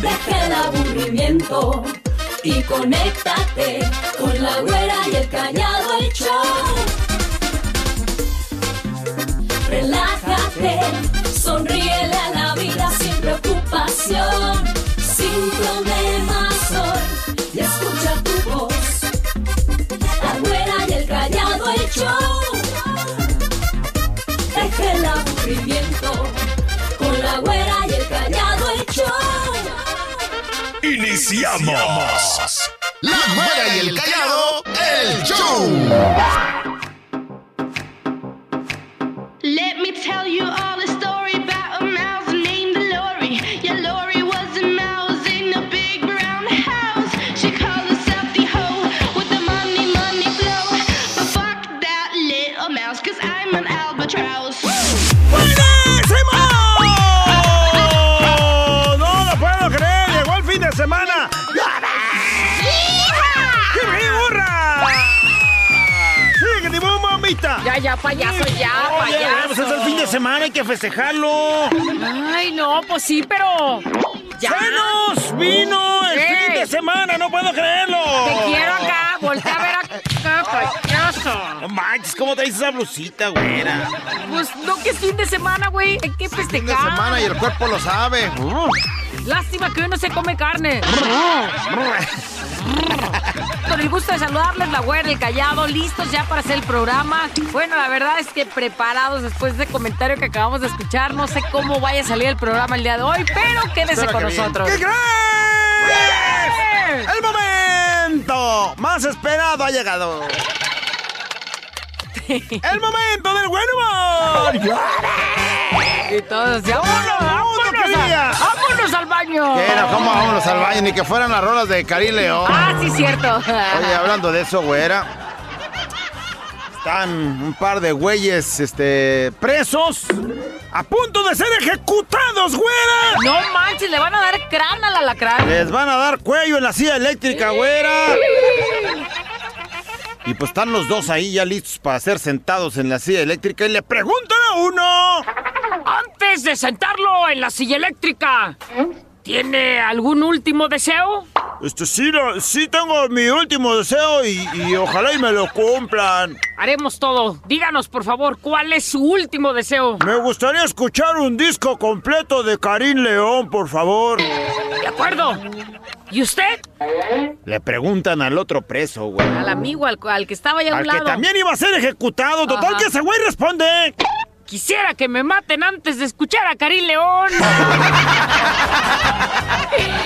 deja el aburrimiento y conéctate con la güera y el callado el show. Relájate, sonríele a la vida sin preocupación, sin problemas hoy y escucha tu voz. La güera y el callado el show. Deja el aburrimiento con la güera Iniciamos. La Güera y el Callado, el show. Let me tell you all Ya, ya, payaso, ya, Oye, pues es el payaso. fin de semana, hay que festejarlo. Ay, no, pues sí, pero. Ya. ¡Se nos vino el fin de semana! ¡No puedo creerlo! Te quiero acá, voltea a ver acá, payaso. No manches, ¿cómo traes esa blusita, güera? Pues no que es fin de semana, güey. Hay que festejar. Fin de semana y el cuerpo lo sabe. Lástima que hoy no se come carne. Con el gusto de saludarles, la güera, el callado, listos ya para hacer el programa. Bueno, la verdad es que preparados después de ese comentario que acabamos de escuchar. No sé cómo vaya a salir el programa el día de hoy, pero quédese Espero con que bien. nosotros. ¿Qué crees? ¡El momento más esperado ha llegado! ¡El momento del buen humor! Y todos, ya, vámonos, vámonos, quería. a- vámonos al baño. ¿Qué era? ¿Cómo vámonos al baño? Ni que fueran las rolas de Karim León. Ah, sí, cierto. Oye, hablando de eso, güera. Están un par de güeyes, este, presos a punto de ser ejecutados, güera. No manches, le van a dar crán al alacrán. Les van a dar cuello en la silla eléctrica, güera. Y pues están los dos ahí ya listos para ser sentados en la silla eléctrica y le preguntan a uno. Antes de sentarlo en la silla eléctrica, ¿tiene algún último deseo? Este, sí, sí tengo mi último deseo y, y ojalá y me lo cumplan. Haremos todo. Díganos, por favor, ¿cuál es su último deseo? Me gustaría escuchar un disco completo de Karim León, por favor. De acuerdo. ¿Y usted? Le preguntan al otro preso, güey. Al amigo, al, al que estaba allá a un Al que lado. también iba a ser ejecutado. Total que ese güey responde. Quisiera que me maten antes de escuchar a Karim León.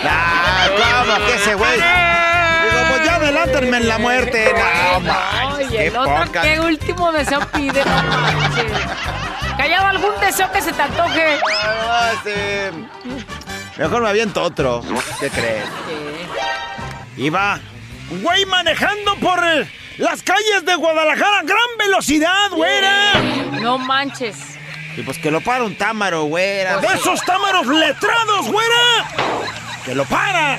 Ah, ¿cómo que ese güey? Digo, pues ya adelántenme en la muerte. No, manches, Oye, qué el otro, poca. ¿qué último deseo pide? No manches. Algún deseo que se te antoje. Ah, este, Mejor me aviento otro. ¿Qué crees? Iba un güey manejando por las calles de Guadalajara a gran velocidad, güera. No manches. Y pues que lo para un támaro, güera. De esos támaros letrados, güera. Que lo para.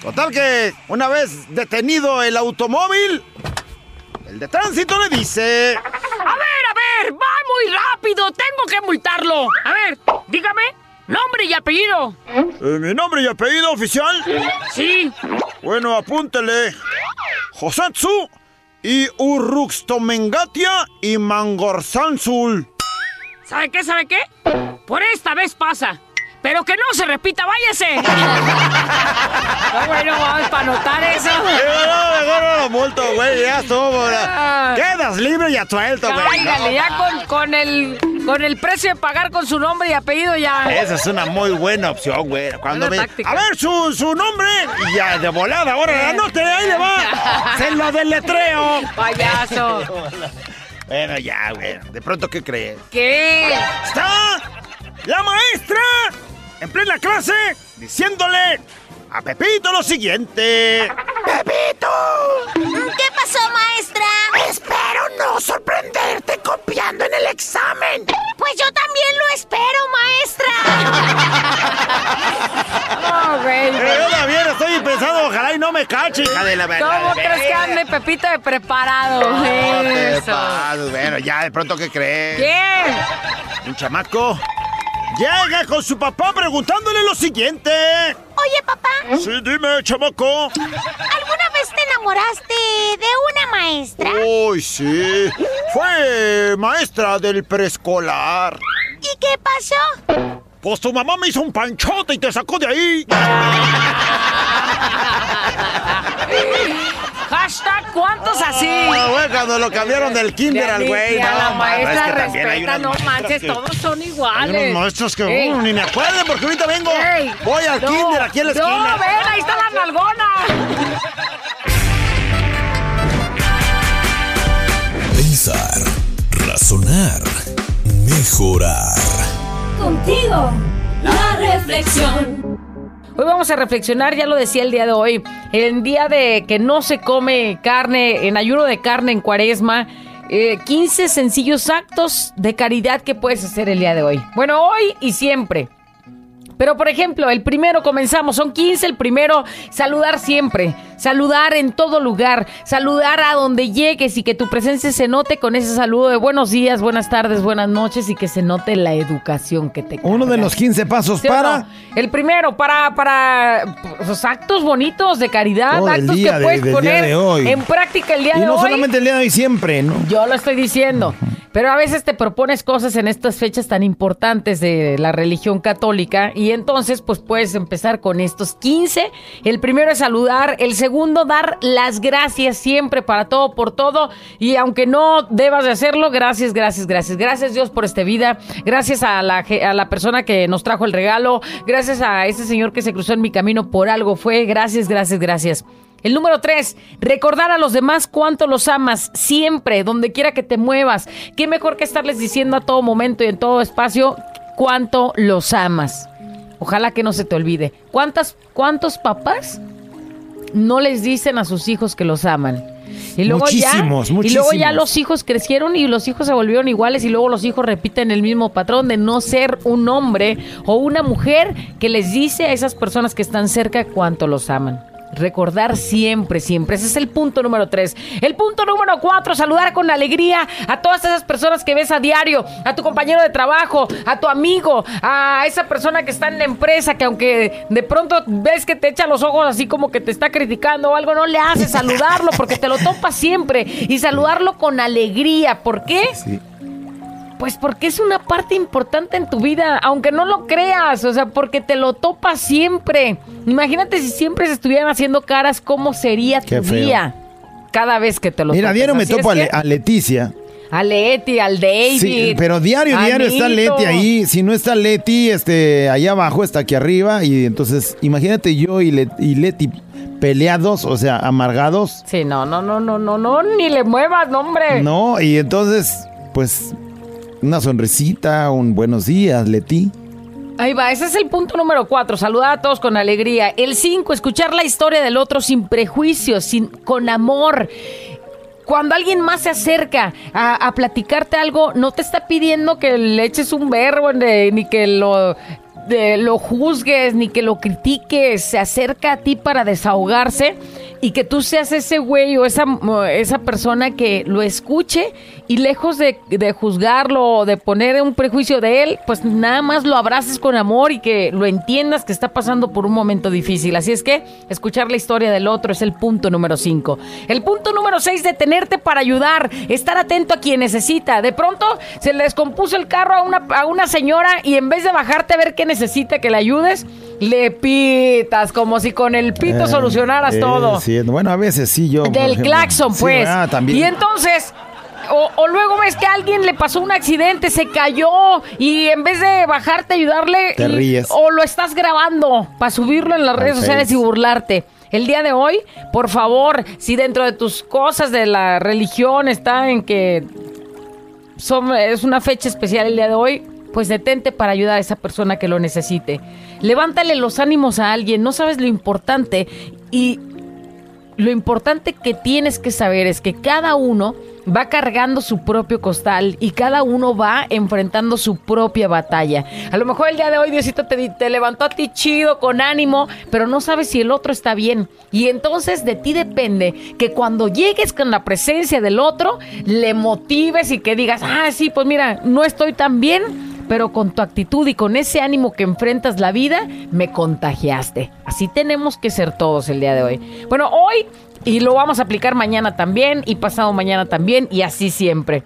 Total que una vez detenido el automóvil, el de tránsito le dice... A ver, a ver, va muy rápido. Tengo que multarlo. A ver, dígame, nombre y apellido. "Eh, ¿Mi nombre y apellido oficial? Sí. Bueno, apúntele. Josatsu y Urruxtomengatia y Mangorsansul. ¿Sabe qué? ¿Sabe qué? Por esta vez pasa. Pero que no se repita, váyase. no, bueno, vamos para anotar eso. Digo, no, mejor no lo multo, güey, ya estuvo. Ah. Quedas libre y asuelto, güey. Cáigale, ya con, con el con el precio de pagar con su nombre y apellido ya. Esa es una muy buena opción, güey. Cuando me... A ver, su, su nombre. Y ya, de volada, ahora anote, ahí le va. Se lo deletreo. Payaso. Bueno, ya, güey. De pronto, ¿qué crees? ¿Qué? Está la maestra en plena clase diciéndole a Pepito lo siguiente. ¡Pepito! ¿Qué pasó, maestra? Espero no sorprenderte copiando en el examen. Pues yo también lo espero, maestra. No, güey. Pero yo también estoy pensando, ojalá y no me cache, hija de la verdad. ¿Cómo crees que ande Pepito de preparado? No Eso. pases, Bueno, ya, de pronto, ¿qué crees? ¿Qué? Un chamaco llega con su papá preguntándole lo siguiente. Oye, papá, Sí, dime, chamaco. ¿alguna vez te enamoraste de una maestra? Uy, sí. Fue maestra del preescolar. ¿Y qué pasó? Pues tu mamá me hizo un panchote y te sacó de ahí. Hashtag, ¿cuántos así? Ah, güey, cuando lo cambiaron del kinder al güey. A la no, maestra es que también hay respeta, unas no manches, que- todos son Hay iguales. unos maestros que Ey. uh, ni me acuerdo porque ahorita vengo. Ey, Voy al no, kinder aquí en la esquina. No, ven, ahí está la nalgona. Pensar, razonar, mejorar. Contigo, la reflexión. Hoy vamos a reflexionar, ya lo decía el día de hoy, el día de que no se come carne, en ayuno de carne en cuaresma. eh, 15 sencillos actos de caridad que puedes hacer el día de hoy. Bueno, hoy y siempre. Pero, por ejemplo, el primero comenzamos, son 15, el primero, saludar siempre, saludar en todo lugar, saludar a donde llegues y que tu presencia se note con ese saludo de buenos días, buenas tardes, buenas noches y que se note la educación que te Uno de los 15 pasos ¿Sí o para... no? El primero, para, para pues, actos bonitos de caridad, actos que de- puedes poner en práctica el día Y de no hoy. solamente el día de hoy, siempre, ¿no? Yo lo estoy diciendo. Pero a veces te propones cosas en estas fechas tan importantes de la religión católica y entonces pues puedes empezar con estos 15. El primero es saludar, el segundo dar las gracias siempre para todo por todo y aunque no debas de hacerlo, gracias, gracias, gracias. Gracias Dios por esta vida, gracias a la, a la persona que nos trajo el regalo, gracias a ese señor que se cruzó en mi camino por algo fue, gracias, gracias, gracias. El número tres, recordar a los demás cuánto los amas, siempre, donde quiera que te muevas. Qué mejor que estarles diciendo a todo momento y en todo espacio cuánto los amas. Ojalá que no se te olvide. ¿Cuántas, ¿Cuántos papás no les dicen a sus hijos que los aman? Y luego Muchísimos, ya, Y luego ya muchísimos. los hijos crecieron y los hijos se volvieron iguales y luego los hijos repiten el mismo patrón de no ser un hombre o una mujer que les dice a esas personas que están cerca cuánto los aman. Recordar siempre, siempre. Ese es el punto número tres. El punto número cuatro, saludar con alegría a todas esas personas que ves a diario, a tu compañero de trabajo, a tu amigo, a esa persona que está en la empresa, que aunque de pronto ves que te echa los ojos así como que te está criticando o algo, no le haces saludarlo porque te lo topas siempre y saludarlo con alegría. ¿Por qué? Sí. Pues porque es una parte importante en tu vida, aunque no lo creas, o sea, porque te lo topas siempre. Imagínate si siempre se estuvieran haciendo caras, ¿cómo sería Qué tu feo. día? Cada vez que te lo Mira, diario me topo a, que Le- a Leticia. a Leti, al David. Sí, pero diario, diario está. Leti ahí. Si no está Leti, este, allá abajo está aquí arriba. Y entonces, imagínate yo y, Le- y Leti peleados, o sea, amargados. Sí, no, no, no, no, no, no, ni le muevas, no, hombre. No, y entonces, pues, una sonrisita, un buenos días, Leti. Ahí va, ese es el punto número cuatro, saludar a todos con alegría. El cinco, escuchar la historia del otro sin prejuicios, sin, con amor. Cuando alguien más se acerca a, platicarte algo, no te está pidiendo que le eches un verbo, ni que lo, de- lo juzgues, ni que lo critiques. Se acerca a ti para desahogarse y que tú seas ese güey o esa, esa persona que lo escuche y lejos de, de juzgarlo o de poner un prejuicio de él, pues nada más lo abraces con amor y que lo entiendas que está pasando por un momento difícil. Así es que escuchar la historia del otro es el punto número 5. El punto número 6, detenerte para ayudar, estar atento a quien necesita. De pronto se le descompuso el carro a una, a una señora y en vez de bajarte a ver qué necesita que le ayudes, le pitas como si con el pito Eh, solucionaras eh, todo. sí, bueno, a veces sí, yo. Del claxon, Sí, pues. ah, también. Y entonces, o, o luego ves que a alguien le pasó un accidente, se cayó y en vez de bajarte ayudarle, Te ríes. o lo estás grabando para subirlo en las redes sociales y burlarte. El día de hoy, por favor, si dentro de tus cosas de la religión está en que son- es una fecha especial el día de hoy, pues detente para ayudar a esa persona que lo necesite. Levántale los ánimos a alguien, no sabes lo importante y lo importante que tienes que saber es que cada uno va cargando su propio costal y cada uno va enfrentando su propia batalla. A lo mejor el día de hoy Diosito te, te levantó a ti chido, con ánimo, pero no sabes si el otro está bien. Y entonces de ti depende que cuando llegues con la presencia del otro, le motives y que digas, ah, sí, pues mira, no estoy tan bien, pero con tu actitud y con ese ánimo que enfrentas la vida, me contagiaste. Así tenemos que ser todos el día de hoy. Bueno, hoy, y lo vamos a aplicar mañana también, y pasado mañana también, y así siempre.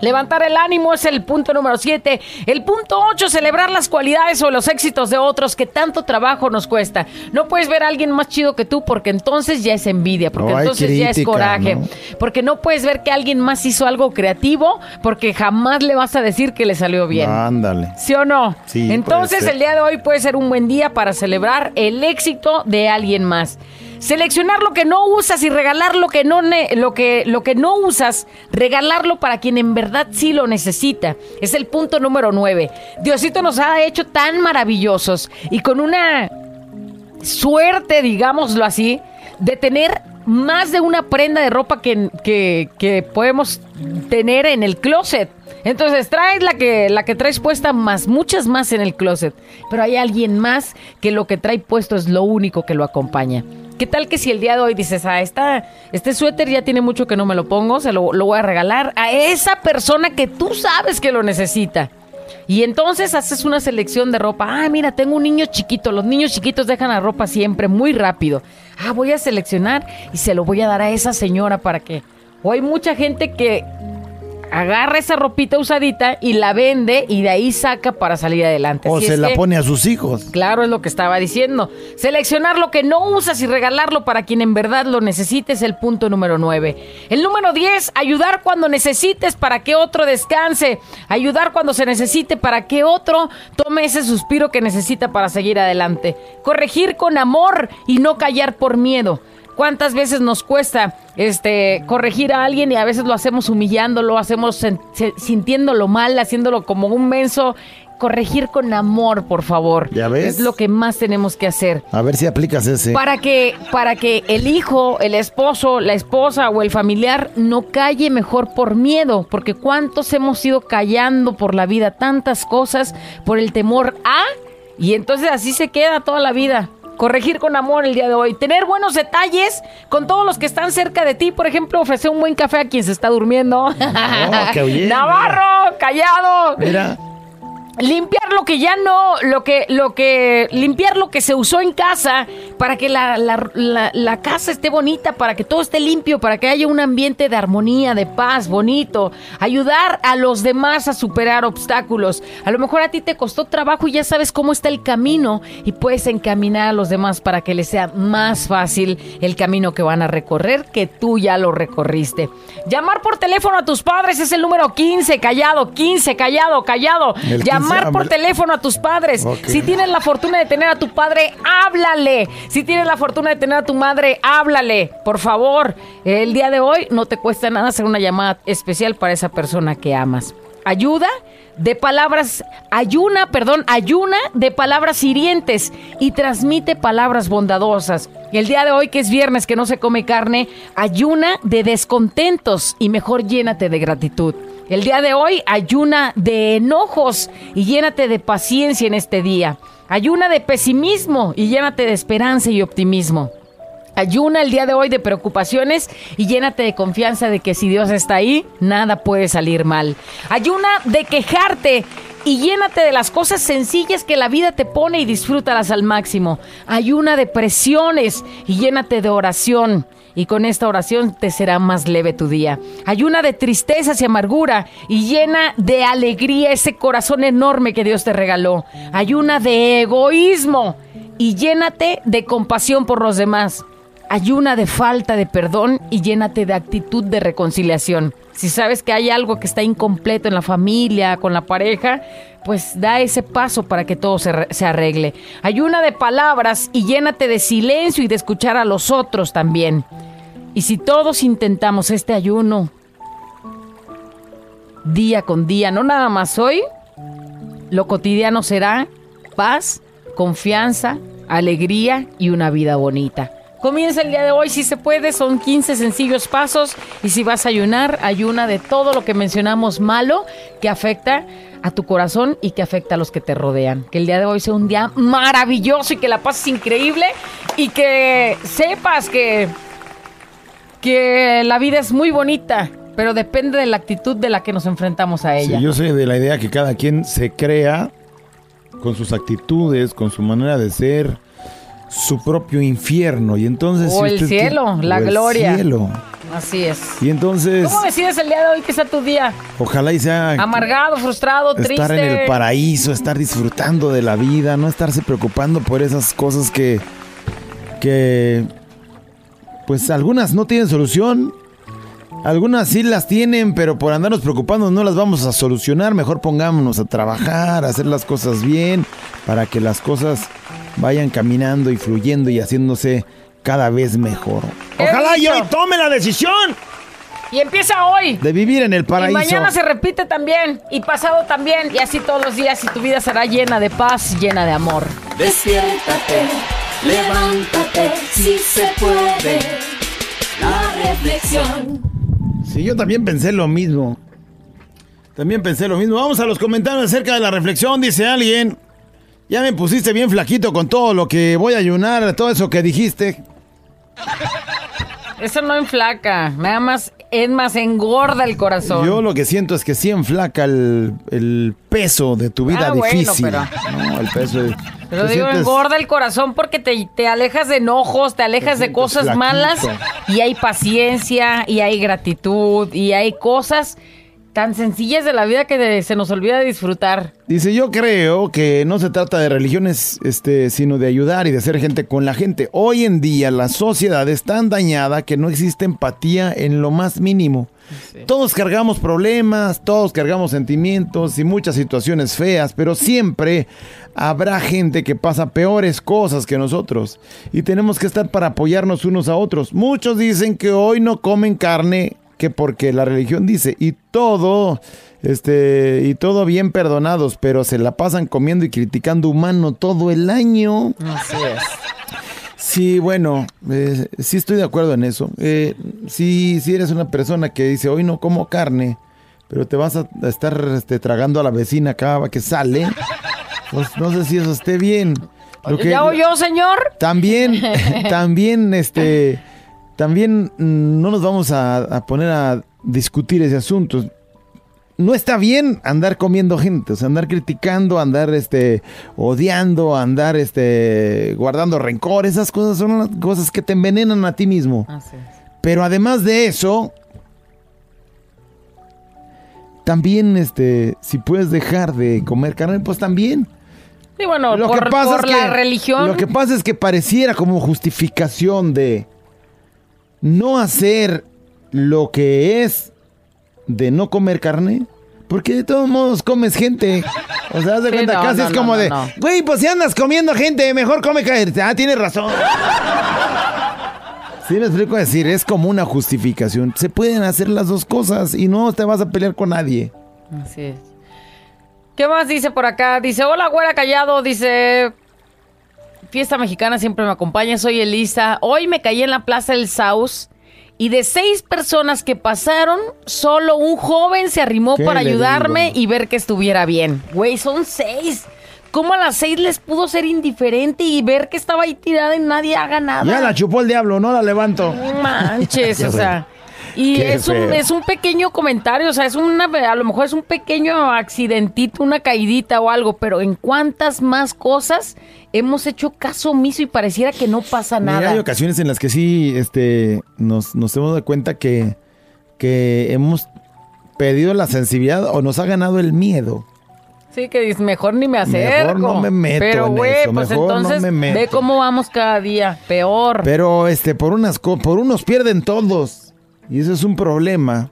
Levantar el ánimo es el punto número 7. El punto 8, celebrar las cualidades o los éxitos de otros que tanto trabajo nos cuesta. No puedes ver a alguien más chido que tú porque entonces ya es envidia, porque No, entonces ya es coraje. ¿no? Porque no puedes ver que alguien más hizo algo creativo porque jamás le vas a decir que le salió bien. Ándale. ¿Sí o no? Sí, Entonces el día de hoy puede ser un buen día para celebrar el éxito de alguien más. Seleccionar lo que no usas y regalar lo que no lo que lo que no usas, regalarlo para quien en verdad sí lo necesita. Es el punto número 9. Diosito nos ha hecho tan maravillosos y con una suerte, digámoslo así, de tener más de una prenda de ropa que, que- que podemos tener en el closet. Entonces traes la que, la que traes puesta más, muchas más en el closet. Pero hay alguien más que lo que trae puesto es lo único que lo acompaña. ¿Qué tal que si el día de hoy dices, ah, esta, este suéter ya tiene mucho que no me lo pongo, se lo, lo voy a regalar a esa persona que tú sabes que lo necesita? Y entonces haces una selección de ropa. Ah, mira, tengo un niño chiquito. Los niños chiquitos dejan la ropa siempre muy rápido. Ah, voy a seleccionar y se lo voy a dar a esa señora para que... O hay mucha gente que agarra esa ropita usadita y la vende y de ahí saca para salir adelante. O Así se la que- pone a sus hijos. Claro, es lo que estaba diciendo. Seleccionar lo que no usas y regalarlo para quien en verdad lo necesite es el punto número 9. El número 10, ayudar cuando necesites para que otro descanse. Ayudar cuando se necesite para que otro tome ese suspiro que necesita para seguir adelante. Corregir con amor y no callar por miedo. ¿Cuántas veces nos cuesta este corregir a alguien y a veces lo hacemos humillándolo, hacemos sintiéndolo mal, haciéndolo como un menso? Corregir con amor, por favor. ¿Ya ves? Es lo que más tenemos que hacer. A ver si aplicas ese. Para que, para que el hijo, el esposo, la esposa o el familiar no calle mejor por miedo, porque cuántos hemos ido callando por la vida, tantas cosas por el temor a, y entonces así se queda toda la vida. Corregir con amor el día de hoy. Tener buenos detalles con todos los que están cerca de ti. Por ejemplo, ofrecer un buen café a quien se está durmiendo. Navarro, callado. Mira, Limpiar lo que ya no, lo que, lo que, limpiar lo que se usó en casa para que la, la- casa esté bonita, para que todo esté limpio, para que haya un ambiente de armonía, de paz, bonito. Ayudar a los demás a superar obstáculos. A lo mejor a ti te costó trabajo y ya sabes cómo está el camino y puedes encaminar a los demás para que les sea más fácil el camino que van a recorrer que tú ya lo recorriste. Llamar por teléfono a tus padres es el número 15, callado, 15, callado, callado. El 15, Llamar por ah, teléfono a tus padres. Si tienes la fortuna de tener a tu padre, háblale. Si tienes la fortuna de tener a tu madre, háblale. Por favor, el día de hoy no te cuesta nada hacer una llamada especial para esa persona que amas. Ayuda de palabras, ayuna, perdón, ayuna de palabras hirientes y transmite palabras bondadosas. El día de hoy, que es viernes, que no se come carne, ayuna de descontentos y mejor llénate de gratitud. El día de hoy ayuna de enojos y llénate de paciencia en este día. Ayuna de pesimismo y llénate de esperanza y optimismo. Ayuna el día de hoy de preocupaciones y llénate de confianza de que si Dios está ahí, nada puede salir mal. Ayuna de quejarte y llénate de las cosas sencillas que la vida te pone y disfrútalas al máximo. Ayuna de presiones y llénate de oración. Y con esta oración te será más leve tu día. Ayuna de tristezas y amargura y llena de alegría ese corazón enorme que Dios te regaló. Ayuna de egoísmo y llénate de compasión por los demás. Ayuna de falta de perdón y llénate de actitud de reconciliación. Si sabes que hay algo que está incompleto en la familia, con la pareja, pues da ese paso para que todo se, se arregle. Ayuna de palabras y llénate de silencio y de escuchar a los otros también. Y si todos intentamos este ayuno día con día, no nada más hoy, lo cotidiano será paz, confianza, alegría y una vida bonita. Comienza el día de hoy si se puede, son 15 sencillos pasos y si vas a ayunar, ayuna de todo lo que mencionamos malo que afecta a tu corazón y que afecta a los que te rodean. Que el día de hoy sea un día maravilloso y que la pases increíble y que sepas que que la vida es muy bonita pero depende de la actitud de la que nos enfrentamos a ella. Sí, yo soy de la idea que cada quien se crea con sus actitudes, con su manera de ser, su propio infierno. Y entonces. O si el cielo, la o el gloria. cielo. Así es. Y entonces, ¿Cómo decides el día de hoy que sea tu día? ojalá y sea Amargado, frustrado, triste. estar en el paraíso, estar disfrutando de la vida, no estarse preocupando por esas cosas que, que, pues algunas no tienen solución, algunas sí las tienen, pero por andarnos preocupando no las vamos a solucionar. Mejor pongámonos a trabajar, a hacer las cosas bien, para que las cosas vayan caminando y fluyendo y haciéndose cada vez mejor. Ojalá y hoy tome la decisión. Y empieza hoy. De vivir en el Y paraíso. mañana se repite también. Y pasado también. Y así todos los días. Y tu vida será llena de paz, llena de amor. Despiértate, levántate, si se puede. La reflexión. Sí, yo también pensé lo mismo. También pensé lo mismo. Vamos a los comentarios acerca de la reflexión, dice alguien. Ya me pusiste bien flaquito con todo lo que voy a ayunar, todo eso que dijiste. Eso no enflaca. Nada más, es más, engorda el corazón. Yo lo que siento es que sí enflaca el, el peso de tu vida Ah, bueno, difícil. pero- No, el peso de- Pero digo, sientes- engorda el corazón porque te, te alejas de enojos, te alejas de cosas flaquito. malas y hay paciencia y hay gratitud y hay cosas tan sencillas de la vida que se nos olvida disfrutar. Dice, yo creo que no se trata de religiones, este, sino de ayudar y de ser gente con la gente. Hoy en día la sociedad es tan dañada que no existe empatía en lo más mínimo. Todos cargamos problemas, todos cargamos sentimientos y muchas situaciones feas, pero siempre habrá gente que pasa peores cosas que nosotros y tenemos que estar para apoyarnos unos a otros. Muchos dicen que hoy no comen carne que porque la religión dice y todo este y todo bien perdonados, pero se la pasan comiendo y criticando humano todo el año. Así es. Sí, bueno, eh, sí estoy de acuerdo en eso. Eh, sí, si eres una persona que dice, hoy no como carne, pero te vas a, a estar este, tragando a la vecina cada que sale, pues no sé si eso esté bien. Lo que- ¿Ya oyó, señor? también, también, este, también mm, no nos vamos a, a poner a discutir ese asunto. No está bien andar comiendo gente, o sea, andar criticando, andar, este, odiando, andar, este, guardando rencor. Esas cosas son las cosas que te envenenan a ti mismo. Así es. Pero además de eso, también, este, si puedes dejar de comer carne, pues también. Y bueno, Lo por, que pasa por es la que- religión. Lo que pasa es que pareciera como justificación de no hacer lo que es de no comer carne. Porque de todos modos comes gente. O sea, haz de Sí, cuenta, no, casi no, es como no, de, güey, pues si andas comiendo gente, mejor come carne. Ah, tienes razón. Sí, me explico decir, es como una justificación. Se pueden hacer las dos cosas y no te vas a pelear con nadie. Así es. ¿Qué más dice por acá? Dice, hola, güera callado. Dice, fiesta mexicana siempre me acompaña. Soy Elisa. Hoy me caí en la Plaza del Saus y de seis personas que pasaron, solo un joven se arrimó ¿Qué para ayudarme digo? y ver que estuviera bien. Güey, son seis. ¿Cómo a las seis les pudo ser indiferente y ver que estaba ahí tirada y nadie haga nada? Ya la chupó el diablo, no la levanto. No manches, o sea. Y Qué es un, feo. es un pequeño comentario, o sea, es una, a lo mejor es un pequeño accidentito, una caidita o algo, pero en cuántas más cosas hemos hecho caso omiso y pareciera que no pasa Mira, nada. hay ocasiones en las que sí este, nos, nos hemos dado cuenta que, que hemos pedido la sensibilidad o nos ha ganado el miedo. Sí, que dices, mejor ni me acerco. Mejor no me meto Pero, en eso, pues mejor no entonces me meto. ve cómo vamos cada día, peor. Pero este, por unas por unos pierden todos. Y eso es un problema.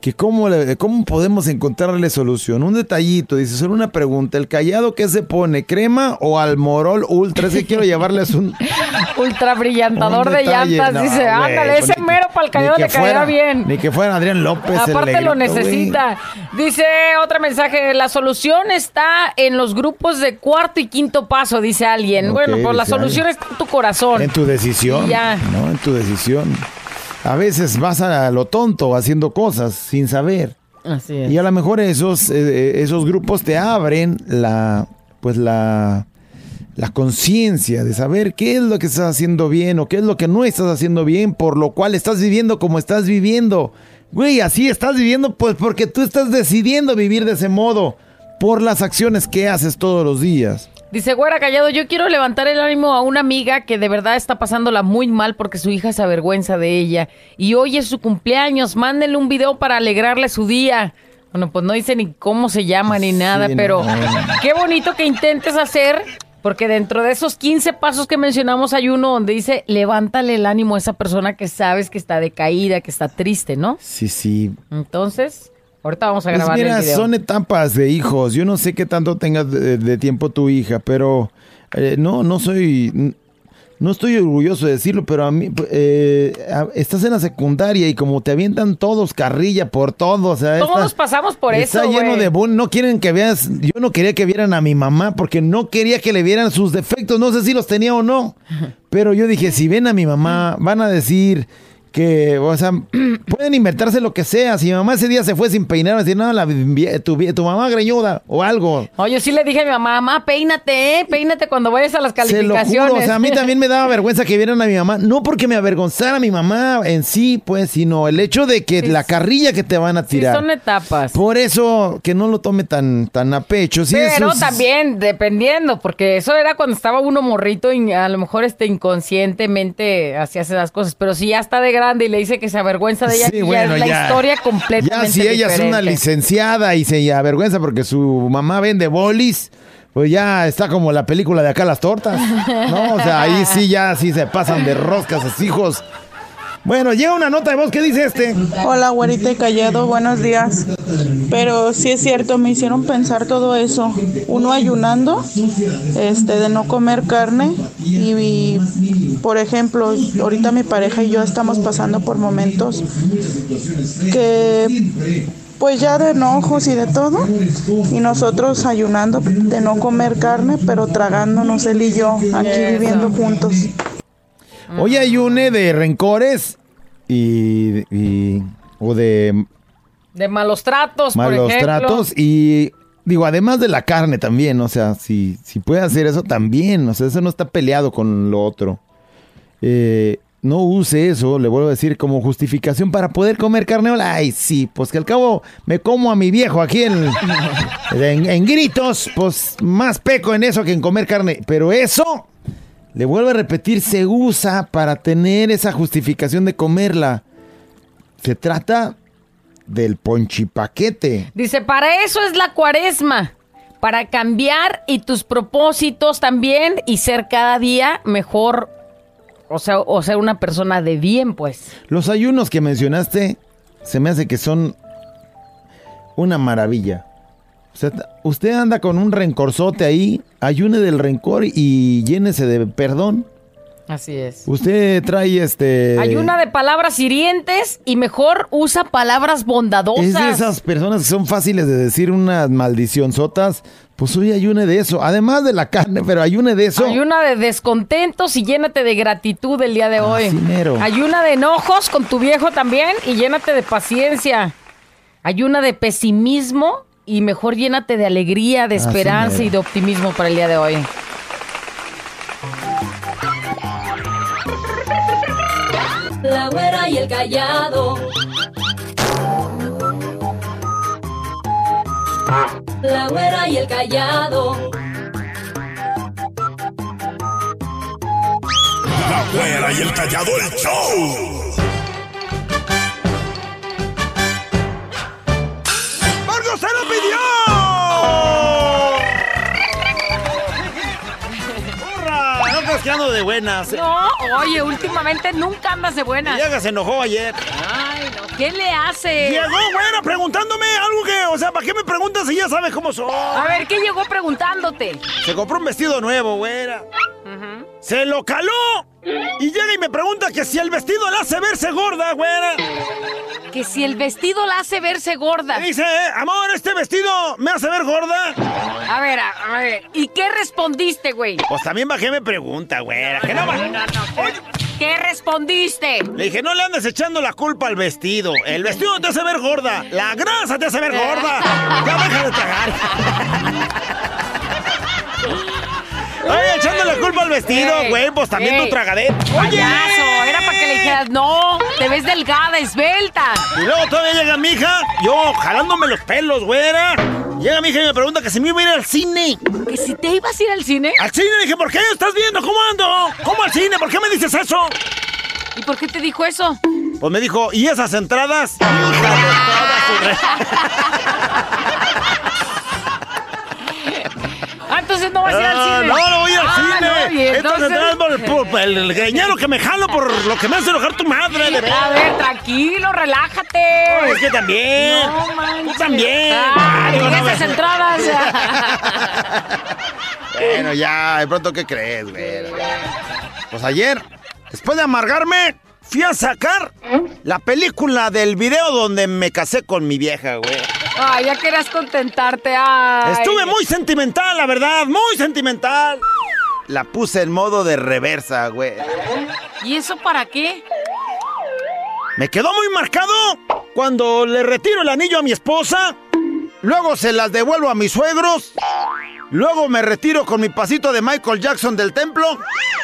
Que cómo, le- cómo podemos encontrarle solución. Un detallito, dice, solo una pregunta. ¿El callado qué se pone? ¿Crema o almorol ultra? Es que quiero llevarles un... Ultra brillantador un de llantas, No, dice, ándale, pues ese ni- mero para el callado le caerá bien. Ni que fuera Adrián López. el Aparte lo necesita. Dice otro mensaje, la solución está en los grupos de cuarto y quinto paso, dice alguien. Bueno, pues la solución alguien. está en tu corazón. En tu decisión. Ya. No, en tu decisión. A veces vas a lo tonto haciendo cosas sin saber. Así es. Y a lo mejor esos, eh, esos grupos te abren la, pues la, la conciencia de saber qué es lo que estás haciendo bien o qué es lo que no estás haciendo bien, por lo cual estás viviendo como estás viviendo. Güey, así estás viviendo pues porque tú estás decidiendo vivir de ese modo por las acciones que haces todos los días. Dice, güera callado, yo quiero levantar el ánimo a una amiga que de verdad está pasándola muy mal porque su hija se avergüenza de ella. Y hoy es su cumpleaños, mándenle un video para alegrarle su día. Bueno, pues no dice ni cómo se llama ni nada, no. pero qué bonito que intentes hacer, porque dentro de esos 15 pasos que mencionamos hay uno donde dice, levántale el ánimo a esa persona que sabes que está decaída, que está triste, ¿no? Sí, sí. Entonces, ahorita vamos a Pues grabar mira, el video. son etapas de hijos. Yo no sé qué tanto tengas de, de tiempo tu hija, pero eh, no, no soy, no estoy orgulloso de decirlo, pero a mí eh, estás en la secundaria y como te avientan todos carrilla por todo, o sea, Todos está- pasamos por está eso, lleno güey. de bullying. No quieren que veas. Yo no quería que vieran a mi mamá porque no quería que le vieran sus defectos. No sé si los tenía o no. Pero yo dije, si ven a mi mamá, van a decir que, o sea, pueden inventarse lo que sea. Si mi mamá ese día se fue sin peinar, van a decir, no, la, tu, tu mamá greñuda o algo. Oye, sí le dije a mi mamá, mamá, peínate, ¿eh? Peínate cuando vayas a las Se lo calificaciones. juro, o sea, a mí también me daba vergüenza que vieran a mi mamá, no porque me avergonzara mi mamá en sí, pues, sino el hecho de que Sí, la carrilla que te van a Sí, tirar. son etapas. Por eso que no lo tome tan, tan a pecho. Sí, Pero eso es- también, dependiendo, porque eso era cuando estaba uno morrito y a lo mejor este inconscientemente hacía esas cosas. Pero si ya está de grande y le dice que se avergüenza de ella, Sí, ya bueno, es la ya. historia completamente Ya si ella es una licenciada y se avergüenza porque su mamá vende bolis, pues ya está como la película de acá las tortas. No, o sea, ahí sí ya sí se pasan de roscas sus hijos. Bueno, llega una nota de voz que dice este. Hola, güerita y callado, buenos días. Pero sí es cierto, me hicieron pensar todo eso. Uno ayunando, este, de no comer carne y, y, por ejemplo, ahorita mi pareja y yo estamos pasando por momentos que, pues ya de enojos y de todo, y nosotros ayunando de no comer carne, pero tragándonos él y yo aquí viviendo juntos. Hoy hay une de rencores y, y- o de De malos tratos, por malos ejemplo. tratos y digo, además de la carne también, o sea, si, si puede hacer eso también, o sea, eso no está peleado con lo otro. Eh, no use eso, le vuelvo a decir, como justificación para poder comer carne. Ay, sí, pues que al cabo me como a mi viejo aquí en, en, en gritos, pues más peco en eso que en comer carne. Pero eso, le vuelvo a repetir, se usa para tener esa justificación de comerla. Se trata del ponchipaquete. Dice, para eso es la cuaresma. Para cambiar y tus propósitos también y ser cada día mejor. O sea, o ser una persona de bien, pues. Los ayunos que mencionaste se me hace que son una maravilla. O sea, t- usted anda con un rencorzote ahí, ayune del rencor y llénese de perdón. Así es. Usted trae este... Ayuna de palabras hirientes y mejor usa palabras bondadosas. Es de esas personas que son fáciles de decir unas maldicionzotas. Pues hoy ayune de eso. Además de la carne, pero ayune de eso. Ayuna de descontentos y llénate de gratitud el día de hoy. Así mero. Ayuna de enojos con tu viejo también y llénate de paciencia. Ayuna de pesimismo y mejor llénate de alegría, de esperanza mero. y de optimismo para el día de hoy. La güera y el callado. La güera y el callado. La güera y el callado, el show. ¡Porque usted lo pidió! ¡Hurra! No creas que ando de buenas. No, oye, últimamente nunca andas de buena. Llega, se enojó ayer. Ay, no. ¿Qué le hace? Llegó, güera, preguntándome algo que, o sea, ¿para qué me preguntas si ya sabes cómo soy? A ver, ¿qué llegó preguntándote? Se compró un vestido nuevo, güera. Se lo caló. Y llega y me pregunta que si el vestido la hace verse gorda, güera. Que si el vestido la hace verse gorda. Me dice, amor, este vestido me hace ver gorda. A ver, a, ver. ¿Y qué respondiste, güey? Pues también bajé me pregunta, güera. Que no, ¿Qué respondiste? Le dije, no le andes echando la culpa al vestido. El vestido te hace ver gorda. La grasa te hace ver gorda. Ya deja de tragar. Oye, echando la culpa al vestido, Ey, güey. Pues también ey, tu tragadera. Oye. Payaso, era para que le dijeras, no, te ves delgada, esbelta. Y luego todavía llega mi hija, yo jalándome los pelos, güera. Llega mi hija y me pregunta que si me iba a ir al cine. Que si te ibas a ir al cine. Al cine dije, ¿por qué? ¿Estás viendo cómo ando? ¿Cómo al cine? ¿Por qué me dices eso? ¿Y por qué te dijo eso? Pues me dijo, ¿y esas entradas? Hija de toda entonces no vas a ir al Ah, cine. No, no voy al Ah, cine. no, y entonces- por el, por el, que me jalo por lo que me hace enojar tu madre. A ver, tranquilo, relájate. Es que también. No manches. Tú también. Ah, Digo, y no, esas entradas. Bueno, ya, de pronto, ¿qué crees, güey? Pues ayer, después de amargarme, fui a sacar la película del video donde me casé con mi vieja, güey. Ay, ya querías contentarte. Ay. Estuve muy sentimental, la verdad, muy sentimental. La puse en modo de reversa, güey. ¿Y eso para qué? Me quedó muy marcado cuando le retiro el anillo a mi esposa. Luego se las devuelvo a mis suegros. Luego me retiro con mi pasito de Michael Jackson del templo.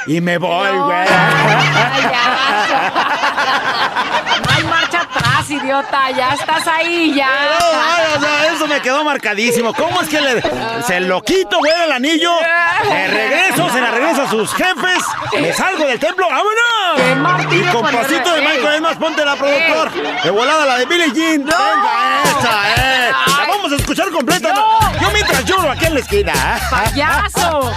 Y me voy, güey. Ay, ya. No hay marcha atrás, idiota. Ya estás ahí, ya. No, ay, o sea, eso me quedó marcadísimo. ¿Cómo es que le, se lo quito, güey, el anillo? Me regreso, se la regreso a sus jefes. Me salgo del templo, Qué ¡vámonos! Y con pasito de. Michael, es más, ponte la productor. De volada la de Billie Jean. Venga, esa, eh. La vamos a escuchar completa. Yo mientras lloro aquí en la esquina. ¡Payaso!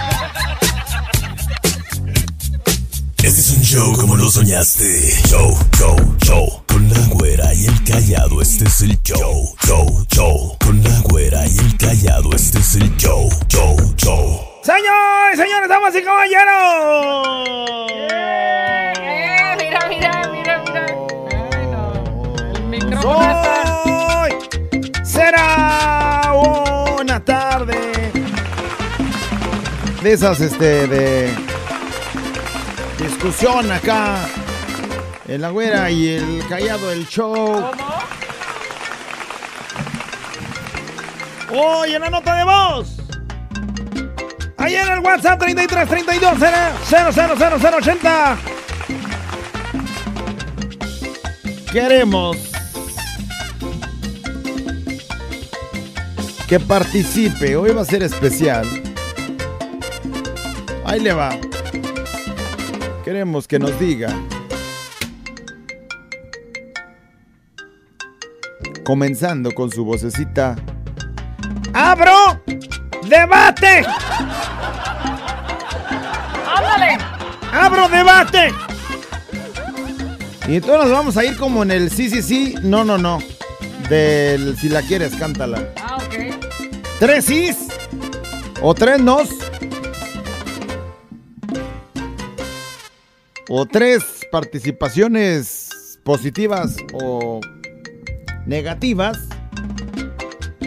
Este es un show como lo soñaste. Show, show, show. Con la güera y el callado, este es el show. Show, show. Con la güera y el callado, este es el show. Show, show. Señores, señores, damas y caballeros. Eh, mira, mira, mira, mira. Ay, no. El micrófono está. Hoy será una tarde de esas, este, de discusión acá. En la güera y el callado, el show. Hoy en la nota de voz. Ahí en el WhatsApp 33 32 00080. Queremos que participe. Hoy va a ser especial. Ahí le va. Queremos que nos diga. Comenzando con su vocecita. ¡Abro! ¡Debate! ¡Ándale! ¡Abro debate! Y entonces nos vamos a ir como en el sí, sí, sí, no, no, no. Del si la quieres, cántala. Ah, ok. Tres sís o tres nos. O tres participaciones positivas o negativas.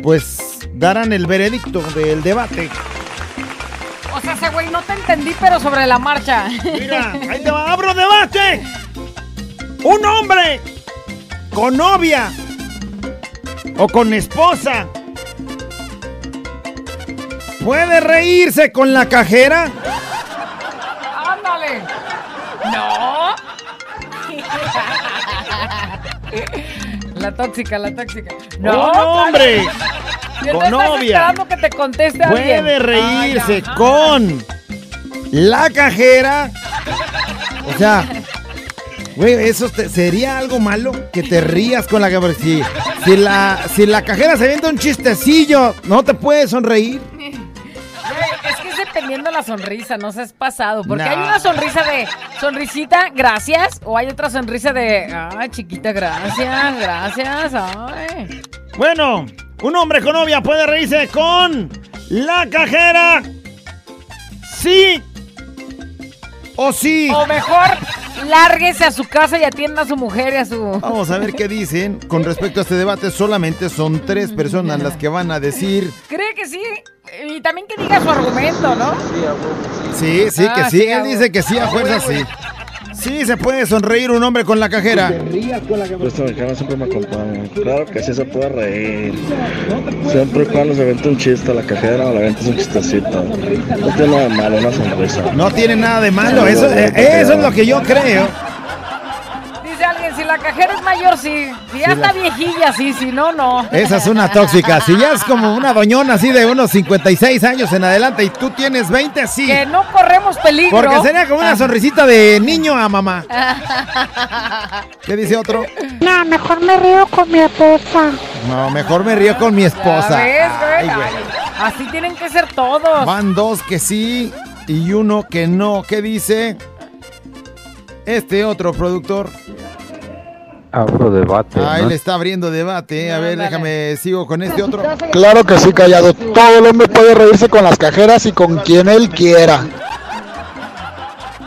Pues darán el veredicto del debate. O sea, ese güey no te entendí, pero sobre la marcha. Mira, ahí te va, abro debate. Un hombre con novia o con esposa puede reírse con la cajera. ¡No! La tóxica, la tóxica. un hombre Y entonces con novia que te conteste alguien. puede reírse Ay, con la cajera. O sea, güey, eso te- sería algo malo que te rías con la cajera. Si, si la, si la cajera se avienta un chistecillo, no te puedes sonreír. Dependiendo la sonrisa, no seas pasado. Porque hay una sonrisa de sonrisita, gracias. O hay otra sonrisa de, ay, chiquita, gracias, gracias. Ay. Bueno, un hombre con novia puede reírse con la cajera. Sí o sí. O mejor, lárguese a su casa y atienda a su mujer y a su. Vamos a ver qué dicen con respecto a este debate. Solamente son tres personas las que van a decir Cree que sí. Y también que diga su argumento, ¿no? sí, sí, que Ah, sí. Él dice que sí, a fuerza sí. Sí, se puede sonreír un hombre con la cajera. Siempre me acompaña. Claro que sí se puede reír. Siempre cuando se vente un chiste a la cajera o le ventes un chistecito. No tiene nada de malo, una sonrisa. No tiene nada de malo. Eso, eso es lo que yo creo. La cajera es mayor, sí. Si ya Sí, está la- viejilla, sí, si no, no. Esa es una tóxica. Si ya es como una doñona así de unos 56 años en adelante y tú tienes 20, sí. Que no corremos peligro. Porque sería como una sonrisita de niño a mamá. ¿Qué dice otro? No, mejor me río con mi esposa. No, mejor me río con mi esposa. ves, güey, Ay, güey. ay, Así tienen que ser todos. Van dos que sí y uno que no. ¿Qué dice? Este otro productor. Abro debate. Ah, ¿no? él está abriendo debate. A ver, déjame, sigo con este otro. Claro que sí, callado. Todo el hombre puede reírse con las cajeras y con quien él quiera.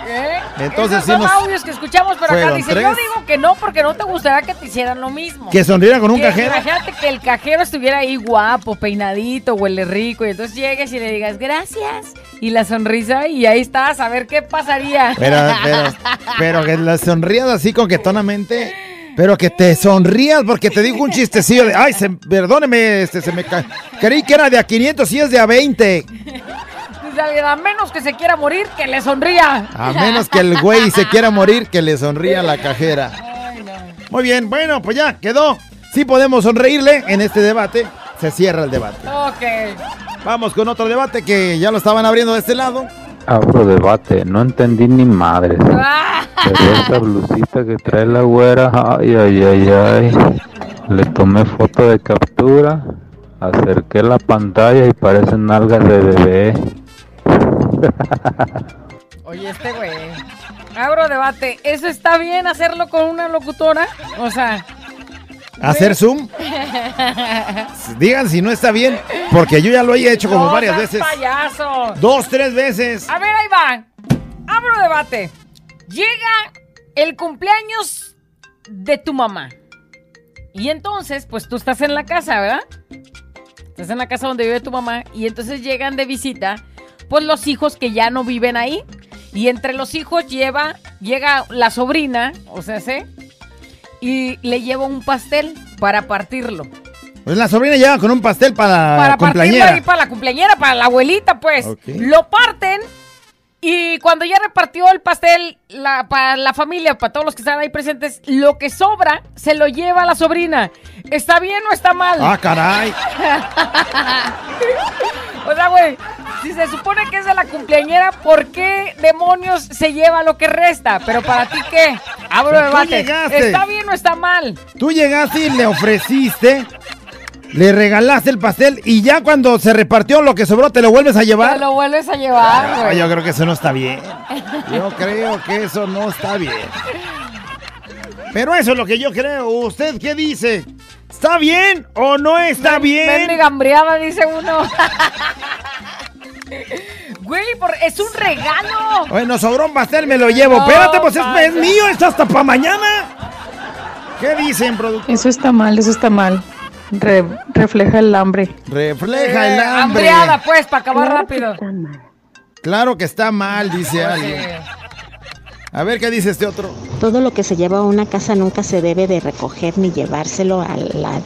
¿Eh? Entonces Esos sí son nos audios que escuchamos, pero acá dice, tres. yo digo que no, porque no te gustaría que te hicieran lo mismo. ¿Que sonriera con un Que cajero? Imagínate que el cajero estuviera ahí guapo, peinadito, huele rico, y entonces llegues y le digas, gracias, y la sonrisa, y ahí estás, a ver qué pasaría. Pero, pero, pero que la sonrías así coquetonamente. Pero que te sonrías porque te digo un chistecillo de, ay, se, perdóneme, este, se me ca- creí que era de a 500 y es de a 20. Dice alguien, a menos que se quiera morir, que le sonría. A menos que el güey se quiera morir, que le sonría la cajera. Muy bien, bueno, pues ya quedó. Sí podemos sonreírle en este debate. Se cierra el debate. Ok. Vamos con otro debate que ya lo estaban abriendo de este lado. Abro debate. No entendí ni madres. Pero esa blusita que trae la güera, ay, ay, ay, ay. Le tomé foto de captura, acerqué la pantalla y parecen nalgas de bebé. Oye, este güey. Abro debate. ¿Eso está bien hacerlo con una locutora? O sea. Hacer zoom. Digan si no está bien, porque yo ya lo he hecho como no varias veces. payaso. Dos, tres veces. A ver, ahí va. Abro debate. Llega el cumpleaños de tu mamá. Y entonces, pues tú estás en la casa, ¿verdad? Estás en la casa donde vive tu mamá. Y entonces llegan de visita, pues los hijos que ya no viven ahí. Y entre los hijos lleva, llega la sobrina, o sea, ¿sí? Y le lleva un pastel para partirlo. Pues la sobrina llega con un pastel para, para la partirlo cumpleañera. ahí para la cumpleañera, para la abuelita, pues. Lo parten y cuando ya repartió el pastel la- para la familia, para todos los que están ahí presentes, lo que sobra se lo lleva a la sobrina. ¿Está bien o está mal? Ah, caray. o sea, güey, si se supone que es de la cumpleañera, ¿por qué demonios se lleva lo que resta? Pero para ti, ¿qué? Abro llegaste. ¿Está bien o está mal? Tú llegaste y le ofreciste, le regalaste el pastel y ya cuando se repartió lo que sobró te lo vuelves a Te llevar. lo vuelves a llevar, Ah, güey. yo creo que eso no está bien. Yo creo que eso no está bien. Pero eso es lo que yo creo. ¿Usted qué dice? ¿Está bien o no está bien? Mendiga hambriada, dice uno. Güey, por- es un regalo. Bueno, sobró un pastel, me lo llevo. No, Espérate, pues es, es mío, esto hasta para mañana. ¿Qué dicen, productor? Eso está mal, eso está mal. Re- refleja el hambre. Refleja el Eh, hambre. Hambriada, pues, para acabar rápido. Claro que está mal, dice alguien. A ver qué dice este otro. Todo lo que se lleva a una casa nunca se debe de recoger ni llevárselo a la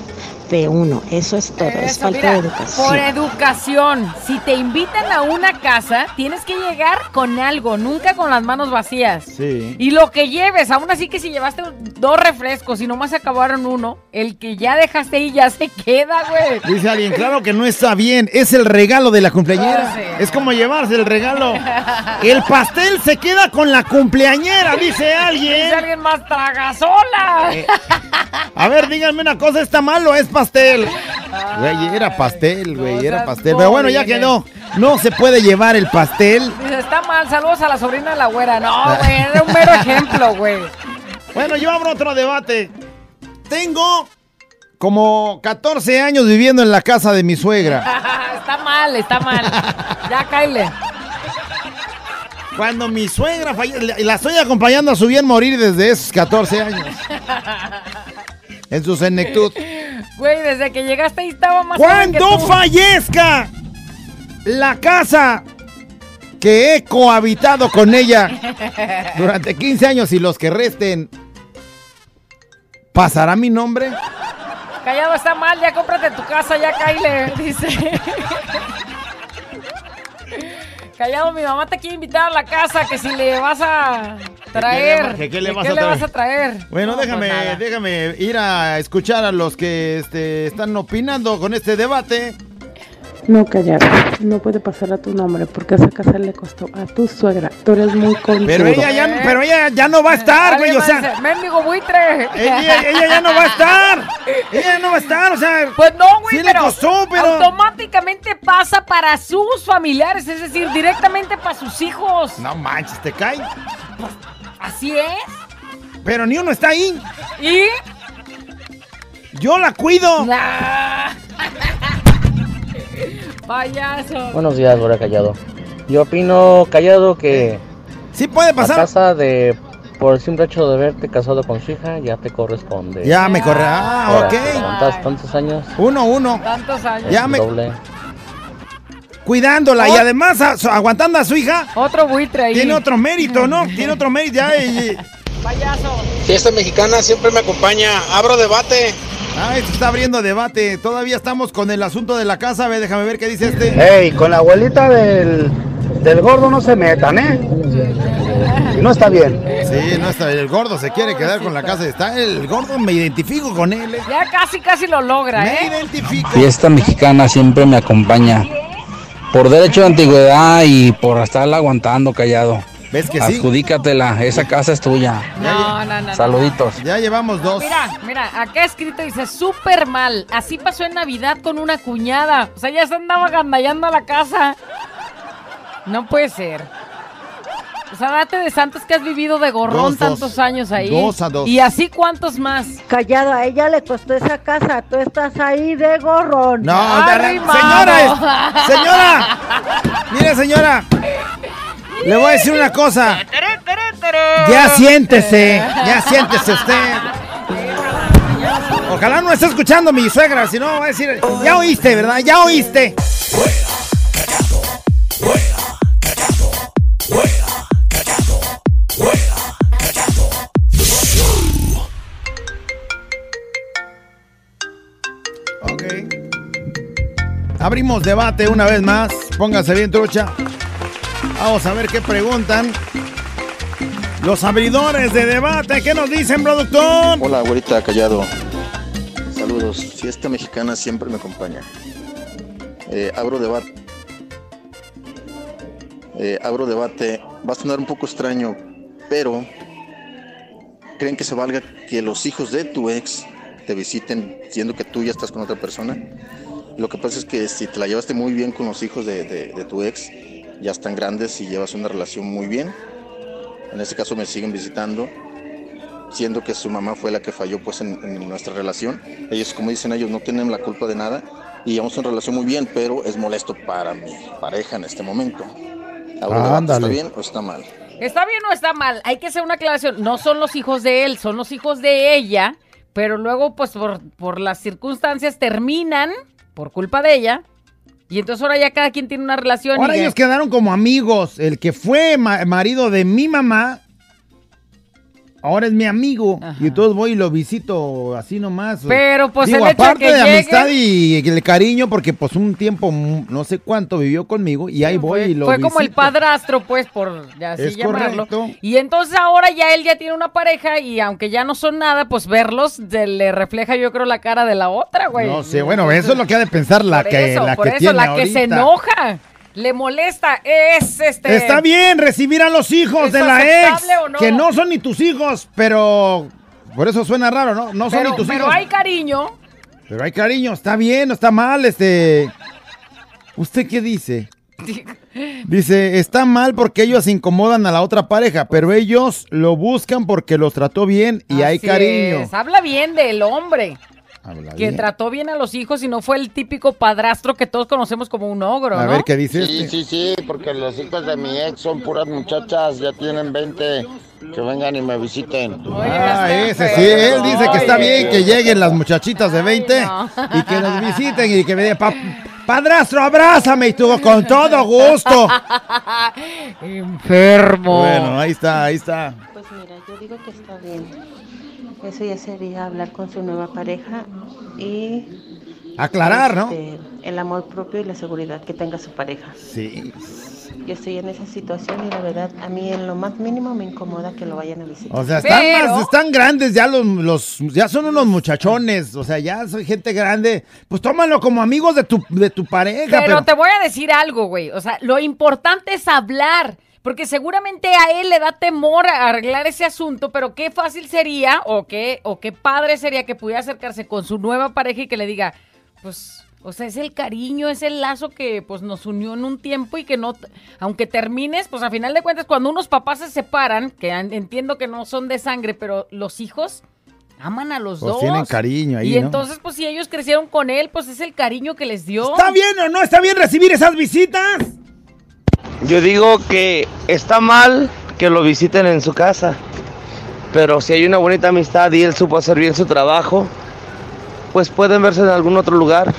de uno. Eso es todo, es falta mira, de educación. Por educación. Si te invitan a una casa, tienes que llegar con algo, nunca con las manos vacías. Sí. Y lo que lleves, aún así que si llevaste dos refrescos y nomás se acabaron uno, el que ya dejaste ahí ya se queda, güey. Dice alguien, claro que no está bien. Es el regalo de la cumpleañera. Sí. Es como llevarse el regalo. El pastel se queda con la cumpleañera, dice Dice alguien. alguien más tragasola. Eh, A ver, díganme una cosa, ¿está mal o es pastel? Güey, era pastel, güey, era pastel. Pero bueno, ya quedó. No se puede llevar el pastel. Dice, está mal, saludos a la sobrina de la güera. No, güey, era un mero ejemplo, güey. Bueno, yo abro otro debate. Tengo como 14 años viviendo en la casa de mi suegra. está mal, está mal. Ya, cáile. Cuando mi suegra falle- la- la estoy acompañando a su bien morir desde esos 14 años. En su senectud. Güey, desde que llegaste ahí estaba más que Cuando fallezca la casa que he cohabitado con ella durante 15 años y los que resten, ¿pasará mi nombre? Callado está mal, ya cómprate tu casa, ya cáile, dice. Callado, mi mamá te quiere invitar a la casa, que si le vas a traer. ¿Qué- qué le ¿Que vas qué a le traer? vas a traer? Bueno, No, pues déjame, déjame ir a escuchar a los que este, están opinando con este debate. No, callado. No puede pasar a tu nombre porque esa casa le costó a tu suegra. Tú eres muy conchudo. Pero ella ya, pero ella ya no va a estar, güey. O sea, Mendigo buitre. ella, ella ya no va a estar. No va a estar, o sea. Pues no, güey, sí le pero, costó, pero. automáticamente pasa para sus familiares, es decir, directamente para sus hijos. No manches, te cae. Así es. Pero ni uno está ahí. ¿Y? Yo la cuido. Payaso. Buenos días, Bora Callado. Yo opino, Callado, que... Sí puede pasar. La casa de... Por el simple hecho de haberte casado con su hija, ya te corresponde. Ya me corre. Ah, Ahora, ok. te aguantas tantos años. Uno, uno. Tantos años. Ya me- Doble. Cuidándola y además a- aguantando a su hija. Otro buitre ahí. Tiene otro mérito, ¿no? Tiene otro mérito. Ya, y- Payaso. Fiesta mexicana siempre me acompaña. Abro debate. Ah, esto está abriendo debate. Todavía estamos con el asunto de la casa. A ver, déjame ver qué dice este. Ey, con la abuelita del, del gordo no se metan, ¿eh? No está bien. Sí, no está. El gordo se quiere quedar con la casa. Está el gordo, me identifico con él. eh. Ya casi, casi lo logra, Me ¿eh? identifico. Fiesta mexicana siempre me acompaña. Por derecho de antigüedad y por estarla aguantando callado. ¿Ves que sí? Adjudícatela, esa casa es tuya. No, no, no. Saluditos. Ya llevamos dos. Mira, mira, acá escrito dice súper mal. Así pasó en Navidad con una cuñada. O sea, ya se andaba gandallando a la casa. No puede ser. O sea, date de santos que has vivido de gorrón Dos, dos. tantos años ahí. Dos a dos. Y así cuántos más. Callado, a ella le costó esa casa. Tú estás ahí de gorrón. No, Arrimado. señora, señora. Mire, señora. Le voy a decir una cosa. Ya siéntese, ya siéntese usted. Ojalá no esté escuchando mi suegra, si no va a decir, ya oíste, ¿verdad? Ya oíste. Ok. Abrimos debate una vez más. Póngase bien trucha. Vamos a ver qué preguntan. Los abridores de debate, ¿qué nos dicen, productor? Hola, abuelita Callado. Saludos. Fiesta mexicana siempre me acompaña. Eh, abro debate. Eh, abro debate. Va a sonar un poco extraño, pero ¿creen que se valga que los hijos de tu ex te visiten siendo que tú ya estás con otra persona? Lo que pasa es que si te la llevaste muy bien con los hijos de, tu ex, ya están grandes y llevas una relación muy bien. En este caso me siguen visitando siendo que su mamá fue la que falló pues en, en nuestra relación. Ellos, como dicen ellos, no tienen la culpa de nada y llevamos una relación muy bien, pero es molesto para mi pareja en este momento. ¿Está bien o está mal? ¿Está bien o está mal? Hay que hacer una aclaración. No son los hijos de él, son los hijos de ella. Pero luego, pues, por, por las circunstancias terminan por culpa de ella. Y entonces ahora ya cada quien tiene una relación. Ahora y ya- ellos quedaron como amigos. El que fue ma- marido de mi mamá, ahora es mi amigo. Y entonces voy y lo visito así nomás. Pero, pues, Digo, el hecho aparte que de llegue- amistad y el cariño, porque pues un tiempo, mm, no sé cuánto vivió conmigo y ahí voy y lo Fue como el padrastro, pues, por así Es llamarlo. correcto. Y entonces ahora ya él ya tiene una pareja y aunque ya no son nada, pues verlos se le refleja yo creo la cara de la otra, güey. No sé, bueno, eso es lo que ha de pensar la por que, eso, la por que eso, tiene la que se enoja, le molesta, es este... Está bien recibir a los hijos ¿Es de la ex, no? que no son ni tus hijos, pero por eso suena raro, ¿no? No son Pero, ni tus pero hijos. hay cariño. Pero hay cariño, está bien, no está mal, este. ¿Usted qué dice? Dice, está mal porque ellos incomodan a la otra pareja, pero ellos lo buscan porque los trató bien y hay cariño. es, Habla bien del hombre. Que bien. trató bien a los hijos y no fue el típico padrastro que todos conocemos como un ogro, A ¿no? ver qué dice Sí, este. sí, sí, porque los hijos de mi ex son puras muchachas, ya tienen 20, que vengan y me visiten. Ah, ese sí, él dice que está bien que lleguen las muchachitas de 20 y que nos visiten y que me digan, "Pa- padrastro, abrázame y tú con todo gusto. Enfermo. Bueno, ahí está, ahí está. Pues mira, yo digo que está bien. Eso ya sería hablar con su nueva pareja y Aclarar, ¿no? este, el amor propio y la seguridad que tenga su pareja. Sí. Yo estoy en esa situación y la verdad a mí en lo más mínimo me incomoda que lo vayan a visitar. O sea, están, más- están grandes ya los, los, ya son unos muchachones, o sea, ya soy gente grande. Pues tómalo como amigos de tu, de tu pareja. Pero, Pero, te voy a decir algo, güey. O sea, lo importante es hablar. Porque seguramente a él le da temor a arreglar ese asunto, pero qué fácil sería o qué, o qué padre sería que pudiera acercarse con su nueva pareja y que le diga, pues, o sea, es el cariño, es el lazo que pues nos unió en un tiempo y que no, aunque termines, pues a final de cuentas cuando unos papás se separan, que entiendo que no son de sangre, pero los hijos aman a los Pues dos. tienen cariño ahí, Y ¿no? entonces, pues si ellos crecieron con él, pues es el cariño que les dio. ¿está bien o no está bien recibir esas visitas? Yo digo que está mal que lo visiten en su casa, pero si hay una bonita amistad y él supo hacer bien su trabajo, pues pueden verse en algún otro lugar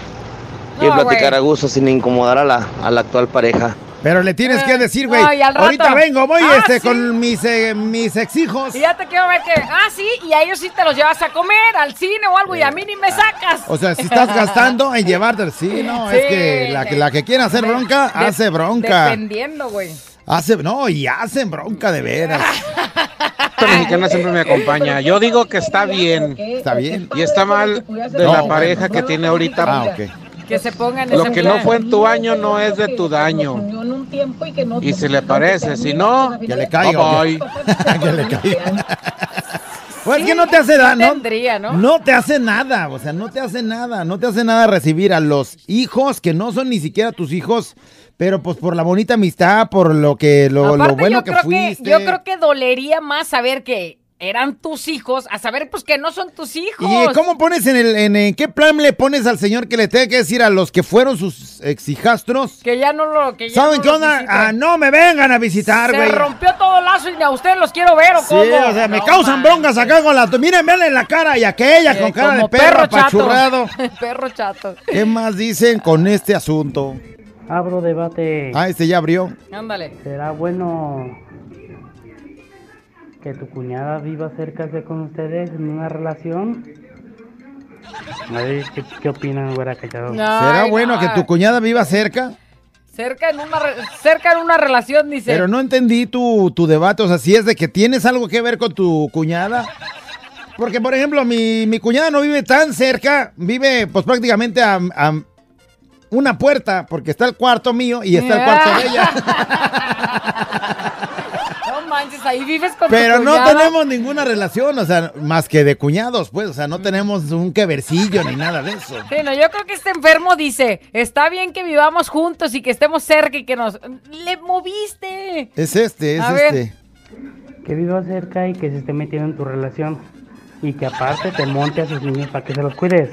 y No, platicar a gusto sin incomodar a la, a la actual pareja. Pero le tienes que decir, güey, no, al ahorita vengo, voy Ah, este sí. con mis, eh, mis ex hijos. Y ya te quiero ver que, ah, sí, y a ellos sí te los llevas a comer, al cine o algo, y a mí ni me sacas. O sea, si estás gastando en llevarte, sí, no, es que la, que la que quiere hacer bronca, De- hace bronca. Dependiendo, güey. Hace, no, y hacen bronca de veras. Esta mexicana siempre me acompaña. Yo digo que está bien. Está bien. Y está mal de No, la bueno. pareja que tiene ahorita. Ah, ok. Que se pongan en Lo ese que no fue en tu año no es de tu daño. Y si le parece, si no, Que le caiga. que le caiga. Pues es que no te hace nada, ¿no? Tendría, ¿no? No te hace nada, o sea, no te hace nada, no te hace nada recibir a los hijos que no son ni siquiera tus hijos, pero pues por la bonita amistad, por lo que lo, lo bueno yo que creo fuiste. que yo creo que dolería más saber que eran tus hijos a saber pues que no son tus hijos. ¿Y cómo pones en el en, en qué plan le pones al señor que le tenga que decir a los que fueron sus ex hijastros? Que ya no lo que ya ¿Saben no qué onda? visitan. Ah, no me vengan a visitar, Se güey. rompió todo el lazo y ni a ustedes los quiero ver o Sí, cómo. o sea, me No, causan man. broncas acá con la... Miren, veanle en la cara y aquella con Eh, cara de como perro chato. apachurrado. perro chato. ¿Qué más dicen con este asunto? Abro debate. Ah, este ya abrió. Ándale. ¿Será bueno que tu cuñada viva cerca de con ustedes en una relación? A ver, ¿qué, qué opinan, güera callado? ¿Será Ay, bueno no. que tu cuñada viva cerca? Cerca en una re- cerca en una relación dice. Pero no entendí tu, tu debate, o sea, si es de que tienes algo que ver con tu cuñada. Porque, por ejemplo, mi, mi cuñada no vive tan cerca, vive pues prácticamente a, a una puerta, porque está el cuarto mío y está el cuarto de ella. Ahí vives con Pero tu no cuñada. tenemos ninguna relación, o sea, más que de cuñados, pues, o sea, no tenemos un quevercillo ni nada de eso. Sí, no, yo creo que este enfermo dice, está bien que vivamos juntos y que estemos cerca y que nos... ¡Le moviste! Es este, es A ver. este. Que viva cerca y que se esté metiendo en tu relación. Y que aparte te monte a sus niños para que se los cuides.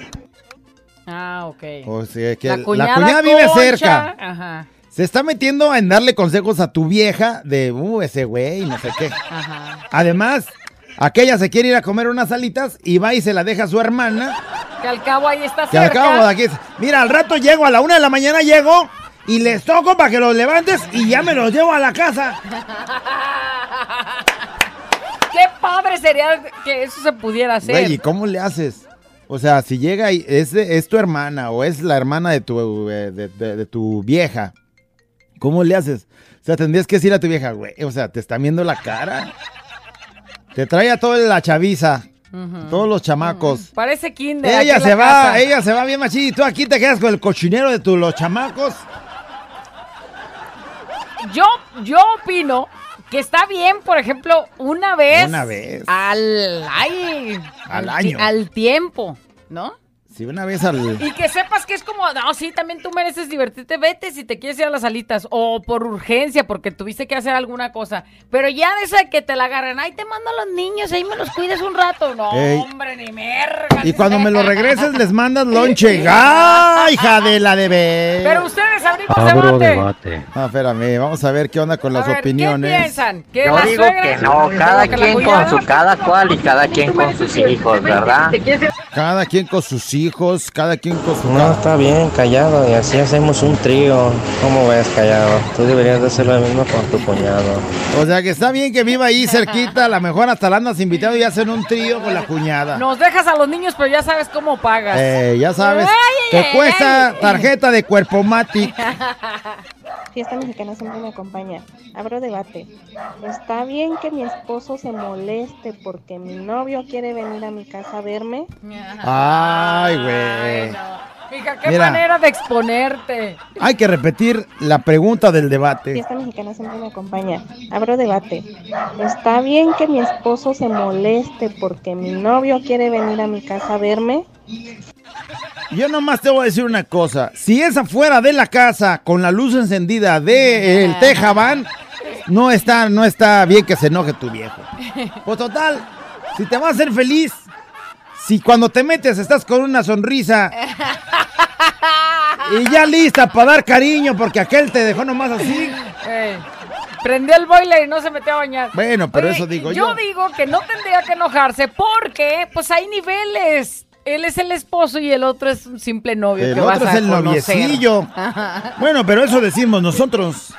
Ah, ok. O sea, que La la cuñada, cuñada, vive cerca. Ajá, Se está metiendo en darle consejos a tu vieja de, uh, ese güey, no sé qué. ajá. Además, aquella se quiere ir a comer unas alitas y va y se la deja a su hermana. Que al cabo ahí está Que al cabo de aquí, mira, al rato llego, a la una de la mañana llego y les toco para que los levantes y ya me los llevo a la casa. Qué padre sería que eso se pudiera hacer. Güey, ¿y cómo le haces? O sea, si llega y es, tu hermana o es la hermana de tu, eh, de, de- de tu vieja, ¿cómo le haces? O sea, tendrías que decir a tu vieja, güey, o sea, te está viendo la cara. Te trae a toda la chaviza, todos los chamacos. Parece kinder. Ella se va, casa. ella se va bien machín y tú aquí te quedas con el cochinero de tu, los chamacos. Yo, yo opino que está bien, por ejemplo, una vez. Una vez. Al, ay, Al año. Al tiempo, ¿no? Si una vez al... Y que sepas que es como, no, sí, también tú mereces divertirte, vete si te quieres ir a las alitas, o por urgencia, porque tuviste que hacer alguna cosa. Pero ya de esa que te la agarran, ay, te mando a los niños, ahí me los cuides un rato. No, Ey. hombre, ni merga. Y cuando me lo regreses les mandas lonche. ¡Ah, hija de la de ver! Pero ustedes abrimos Abro debate. debate. Ah, espérame, vamos a ver qué onda con A las ver, opiniones. ¿Qué piensan? ¿Que Yo digo que no, cada quien con su cada cual y cada quien con sus hijos, ¿verdad? cada quien con sus hijos, cada quien con su... No, está bien, callado, y así hacemos un trío. ¿Cómo ves, callado? Tú deberías de hacer lo mismo con tu cuñado. O sea que está bien que viva ahí cerquita, a lo mejor hasta la andas invitado y hacen un trío con la cuñada. Nos dejas a los niños, pero ya sabes cómo pagas. Eh, ya sabes, te cuesta tarjeta de cuerpo Matic. Fiesta mexicana siempre me acompaña. Abro debate. ¿Está bien que mi esposo se moleste porque mi novio quiere venir a mi casa a verme? Ay, güey. Mija, qué Mira. manera de exponerte. Hay que repetir la pregunta del debate. Fiesta mexicana siempre me acompaña. Abro debate. ¿Está bien que mi esposo se moleste porque mi novio quiere venir a mi casa a verme? Yo nomás te voy a decir una cosa. Si es afuera de la casa con la luz encendida de el Tejabán, no está, no está bien que se enoje tu viejo. Pues total, si te va a hacer feliz, si cuando te metes estás con una sonrisa y ya lista para dar cariño porque aquel te dejó nomás así. Ey, Prendió el boiler y no se metió a bañar. Bueno, pero eso digo yo. Yo digo que no tendría que enojarse porque, pues hay niveles. Él es el esposo y el otro es un simple novio El que otro vas es a el conocer. noviecillo. Bueno, pero eso decimos nosotros.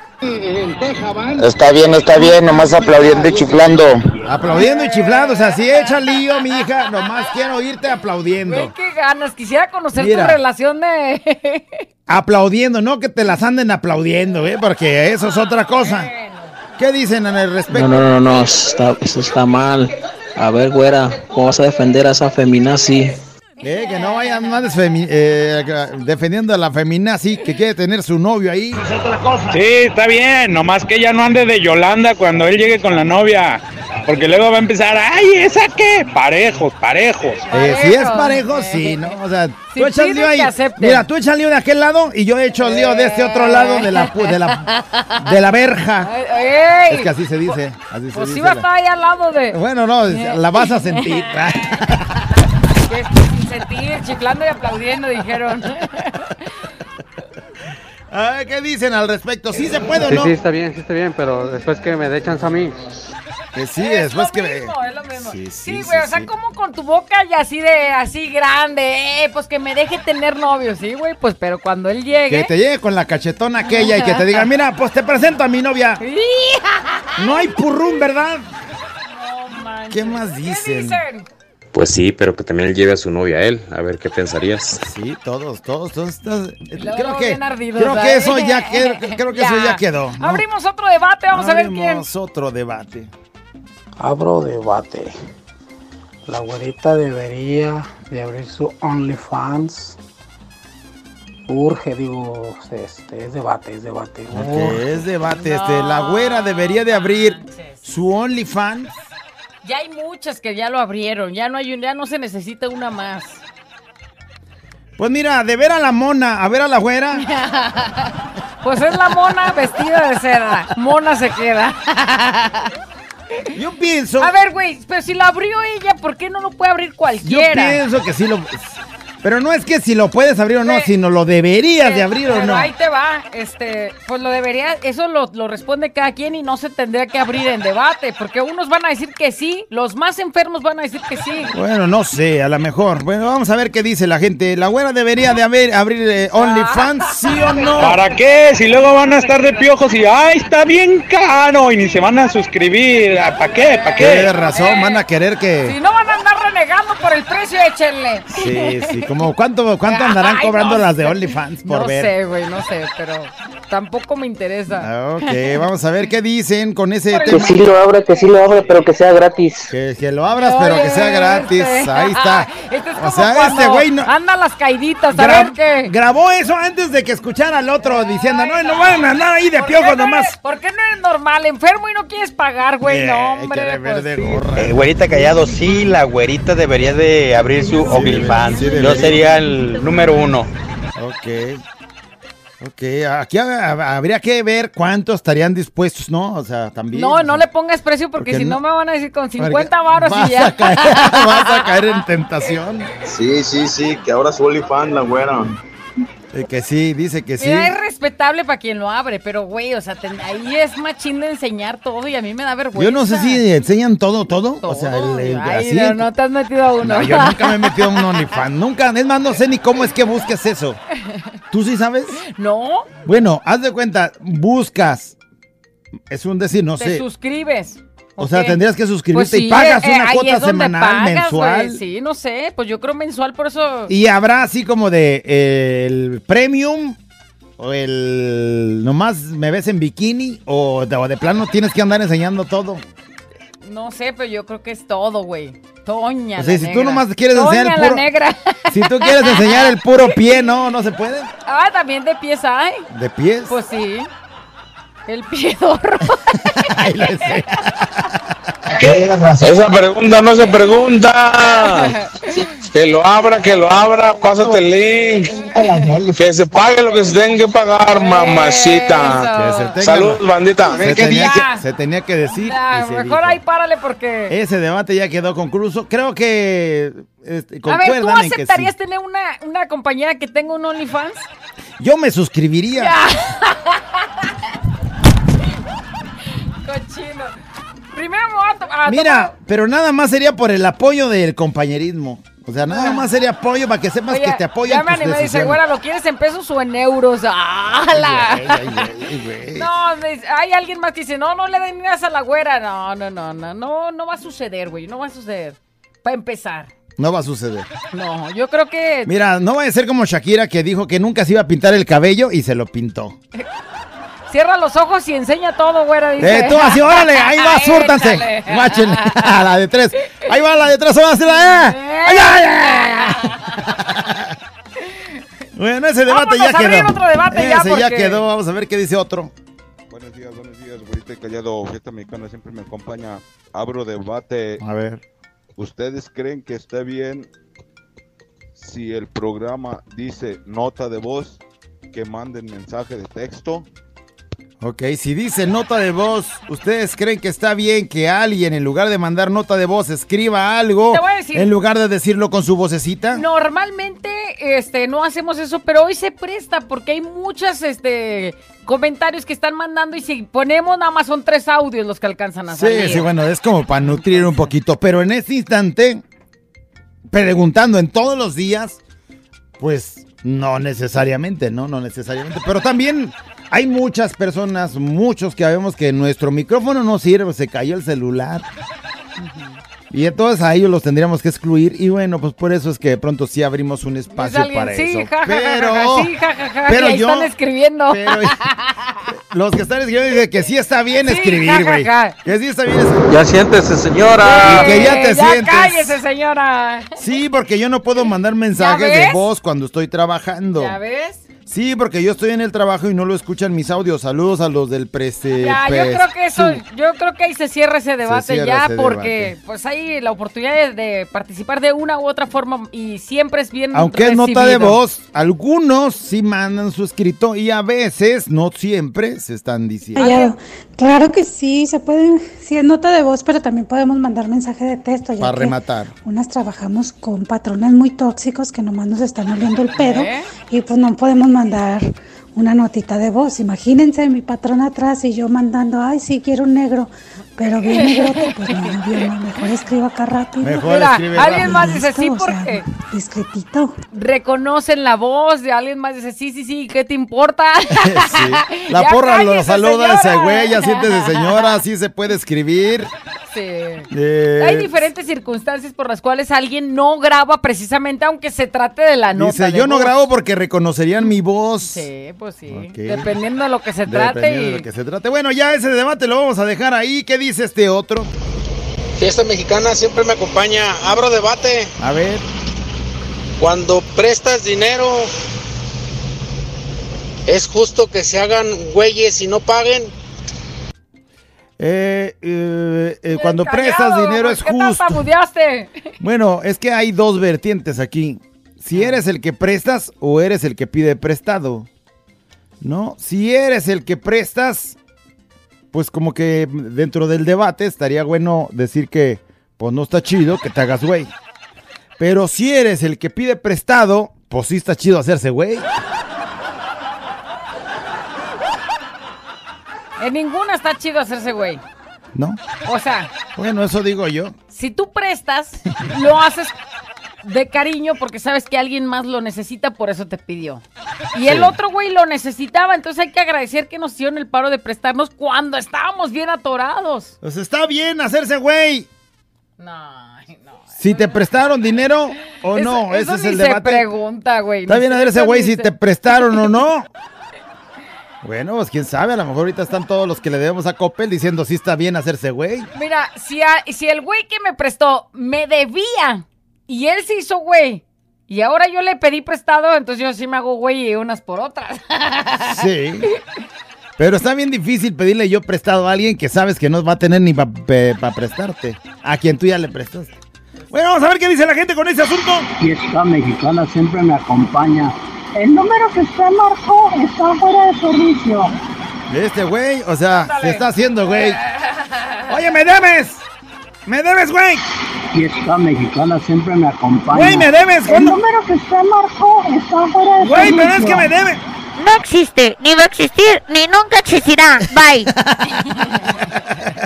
Está bien, está bien, nomás aplaudiendo y chiflando. Aplaudiendo y chiflando, o sea, si echa lío, mi hija, nomás quiero oírte aplaudiendo. Güey, qué ganas. Quisiera conocer Mira. tu relación de... Aplaudiendo, no que te las anden aplaudiendo, ¿eh? Porque eso es otra cosa. ¿Qué dicen en el respecto? No, no, no, no, eso está, eso está mal. A ver, güera, ¿cómo vas a defender a esa feminazi? Eh, que no vayan más eh, defendiendo a la feminazi que quiere tener su novio ahí. Sí, está bien, nomás que ella no ande de Yolanda cuando él llegue con la novia. Porque luego va a empezar, ay, ¿esa qué? Parejos, parejos. Eh, si es parejo, sí, ¿no? O sea, Si tú echas lío ahí. Mira, tú echas lío de aquel lado y yo echo lío de este otro lado de la, pu- de la, de la verja. Ey, Es que así se dice. Así se pues dice va a estar ahí al lado de... Bueno, no, la vas a sentir. Sentir, chiflando y aplaudiendo, dijeron. Ay, ¿Qué dicen al respecto? ¿Sí se puede o Sí, no? sí, está bien, sí está bien, pero después que me dé chance a mí. Que sí, después que... mismo, es lo mismo. Sí, Sí, sí, güey, sí, o sea, sí. como con tu boca y así de, así grande, eh, pues que me deje tener novio, sí, güey, pues, pero cuando él llegue... Que te llegue con la cachetona aquella y que te diga, mira, pues te presento a mi novia. No hay purrún, ¿verdad? ¿Qué más dicen? Pues sí, pero que también él lleve a su novia a él, a ver qué pensarías. Sí, todos, todos, todos. todos. Luego Creo que, ardidos, creo que ¿eh? eso ya, quedó- creo que eso ya quedó. ¿no? Abrimos otro debate, vamos a ver quién. Abrimos otro debate. Abro debate. La güerita debería de abrir su OnlyFans. Urge, digo, este, es debate, es debate. Ok, es debate. Este, la güera debería de abrir su OnlyFans. Ya hay muchas que ya lo abrieron, ya no hay ya no se necesita una más. Pues mira, de ver a la mona, a ver a la güera. Pues es la mona vestida de seda. Mona se queda. Yo pienso. A ver, güey, pero si la abrió ella, ¿por qué no lo puede abrir Yo cualquiera? pienso que sí lo. Pero no es que si lo puedes abrir o no, sino lo deberías de abrir o no. ahí te va, este, pues lo debería, eso lo, lo responde cada quien y no se tendría que abrir en debate, porque unos van a decir que sí, los más enfermos van a decir que sí. Bueno, no sé, a lo mejor. Bueno, vamos a ver qué dice la gente. ¿La güera debería de haber, abrir eh, OnlyFans, sí o no? ¿Para qué? Si luego van a estar de piojos y, ay, está bien caro y ni se van a suscribir. ¿Para qué? ¿Para qué? Tienes razón, van a querer que... Si no van a andar renegando por el precio, échenle. Sí, sí, como cuánto, cuánto andarán Ay, cobrando no las de. OnlyFans por no ver. sé, güey, no sé, pero tampoco me interesa. Ah, Ok, vamos a ver qué dicen con ese Que tema. sí lo abra, que sí lo abra, pero que sea gratis. Que, que lo abras, pero que sea gratis. este. Ahí está. Este es O sea, cuando este güey no- anda las caiditas, a ver qué. Grabó eso antes de que escuchara al otro diciendo, no, no van a andar ahí de piojos nomás. ¿Por qué no eres normal? Enfermo y no quieres pagar, güey. No, hombre. pues sí. Eh, güerita Callado, sí, la güerita debería de abrir su OnlyFans. sí Yo sería el número uno. Ok. Ok, aquí hab- habría que ver cuántos estarían dispuestos, ¿no? O sea, también. No, no le pongas precio porque, Porque si no, no- me van a decir con Porque 50 varos vas y ya. A caer, vas a caer en tentación. Sí, sí, sí, que ahora su OnlyFans, la güera. Eh, que sí, dice que sí. Mira, es respetable para quien lo abre, pero güey, o sea, ten- ahí es machín de enseñar todo y a mí me da vergüenza. Yo no sé si enseñan todo, todo. O sea, el, el- Ay, así. no, no te has metido a uno. No, yo nunca me he metido a un OnlyFans. Nunca. Es más, no sé ni cómo es que busques eso. ¿Tú sí sabes? No, Bueno, haz de cuenta, buscas. Es un decir, no te sé. suscribes. O sea, tendrías que suscribirte Pues y pagas eh, una cuota semanal, pagas, mensual. Sí, no sé, pues yo creo mensual, por eso. Y habrá así como de eh, el premium o el nomás me ves en bikini o de, o de plano tienes que andar enseñando todo. No sé, pero yo creo que es todo, güey. Toña. O sea, la si tú negra. nomás quieres Toña enseñar el la puro- negra. Si tú quieres enseñar el puro pie, no, no se puede. Ah, también de pies hay. De pies. Pues sí. El piedorro. Esa pregunta no se pregunta. Que lo abra, que lo abra, pásate el link. Que se pague lo que se tenga que pagar, mamacita. Salud, bandita. Se tenía, que, se tenía que decir. Ya, mejor dijo. ahí párale porque. Ese debate ya quedó concluso. Creo que este, A ver, ¿tú sí. aceptarías tener una, una compañera que tenga un OnlyFans? Yo me suscribiría. Cochino. Primero me voy a Mira, pero nada más sería por el apoyo del compañerismo. O sea, nada más sería apoyo para que sepas Oye, que te apoyan Ya me animé, dice, güera, ¿lo quieres en pesos o en euros? ¡Hala! No, hay alguien más que dice, no, no le den ni a la güera. No, no, no, no, no, no va a suceder, güey, no va a suceder. Para empezar. No va a suceder. No, yo creo que... Mira, no va a ser como Shakira que dijo que nunca se iba a pintar el cabello y se lo pintó. Cierra los ojos y enseña todo, güera, dice. Eh, tú así, órale, ahí va, súrtanse. Machen, a la de tres. Ahí va la de tres, ahora sí la eh. Ay, ay, ay. Bueno, ese debate Vámonos ya a abrir quedó. otro debate ya, ese ya porque- quedó, vamos a ver qué dice otro. Buenos días, buenos días, güerita y callado. Fiesta mexicana siempre me acompaña. Abro debate. A ver. ¿Ustedes creen que está bien si el programa dice nota de voz que manden mensaje de texto? Ok, si dice nota de voz, ¿ustedes creen que está bien que alguien en lugar de mandar nota de voz escriba algo Te voy a decir- en lugar de decirlo con su vocecita? Normalmente este, no hacemos eso, pero hoy se presta porque hay muchos este, comentarios que están mandando y si ponemos nada más son tres audios los que alcanzan a salir. Sí, sí, bueno, es como para nutrir un poquito, pero en este instante, preguntando en todos los días, pues no necesariamente, ¿no? No necesariamente, pero también hay muchas personas, muchos que vemos que nuestro micrófono no sirve, se cayó el celular. Y entonces a ellos los tendríamos que excluir y bueno, pues por eso es que de pronto sí abrimos un espacio alguien, para sí, eso. ja, pero ja, ja, sí, ja, ja, ja, pero ahí yo- están escribiendo. los que están escribiendo dicen que sí está bien Sí, escribir, ja, ja, güey. ja. Que sí está bien escribir. Ya siéntese, señora. Y que ya te ya sientes. cállese, señora. Sí, porque yo no puedo mandar mensajes de voz cuando estoy trabajando. ¿Ya ves? Sí, porque yo estoy en el trabajo y no lo escuchan mis audios. Saludos a los del preste. Ya, yo creo que eso, yo creo que ahí se cierra ese debate cierra ya, ese porque pues hay la oportunidad de, de participar de una u otra forma y siempre es bien Aunque es nota de voz, algunos sí mandan su escrito y a veces, no siempre, se están diciendo. Claro que sí, se pueden, sí es nota de voz, pero también podemos mandar mensaje de texto. ya Para que rematar. Unas trabajamos con patrones muy tóxicos que nomás nos están oliendo el pedo ¿Eh? y pues no podemos mandar una notita de voz. Imagínense mi patrón atrás y yo mandando, ay, sí, quiero un negro, pero bien negrote, pues no, bien, no, mejor escribo acá rápido. Mejor Mira, escribe alguien rápido. más dice sí Listo, o sea, porque discretito. reconocen la voz de alguien más dice sí, sí, sí, ¿qué te importa? Sí. La Ya porra lo saluda ese señora. güey, ya siéntese señora, así se puede escribir. Sí. Eh, Hay diferentes circunstancias por las cuales alguien no graba precisamente aunque se trate de la nota. Dice, yo no voz". grabo porque reconocerían mi voz. Sí, pues sí. Dependiendo de lo que se trate. Dependiendo Y... de lo que se trate. Bueno, ya ese debate lo vamos a dejar ahí. ¿Qué dice este otro? Fiesta mexicana siempre me acompaña. Abro debate. A ver. Cuando prestas dinero, ¿es justo que se hagan güeyes y no paguen? Eh, eh, eh, cuando prestas dinero es ¿por qué justo. Bueno, es que hay dos vertientes aquí. Si eres el que prestas o eres el que pide prestado. ¿No? Si eres el que prestas, pues como que dentro del debate estaría bueno decir que pues no está chido que te hagas güey. Pero si eres el que pide prestado, pues sí está chido hacerse güey. En ninguna está chido hacerse güey. ¿No? O sea, Bueno, eso digo yo. si tú prestas, lo haces de cariño porque sabes que alguien más lo necesita, por eso te pidió. Y el otro güey lo necesitaba, entonces hay que agradecer que nos hicieron el paro de prestarnos cuando estábamos bien atorados. Pues está bien hacerse güey. No, no. Si te prestaron dinero o Eso- no, eso ese es el se debate. pregunta, güey. Está bien se- hacerse güey si se- te prestaron o no. Bueno, pues quién sabe, a lo mejor ahorita están todos los que le debemos a Coppel diciendo si está bien hacerse güey. Mira, si, a- si el güey que me prestó me debía y él se hizo güey y ahora yo le pedí prestado, entonces yo sí me hago güey y unas por otras. Sí. Pero está bien difícil pedirle yo prestado a alguien que sabes que no va a tener ni para prestarte. A quien tú ya le prestaste. Bueno, vamos a ver qué dice la gente con ese asunto. Fiesta mexicana siempre me acompaña. El número que usted marcó está fuera de servicio. Este güey, o sea, se está haciendo güey. Oye, me debes. Me debes, güey. Fiesta mexicana siempre me acompaña. Güey, me debes. El número que usted marcó está fuera de Güey, servicio. pero es que me debe. No existe, ni va a existir, ni nunca existirá. Bye.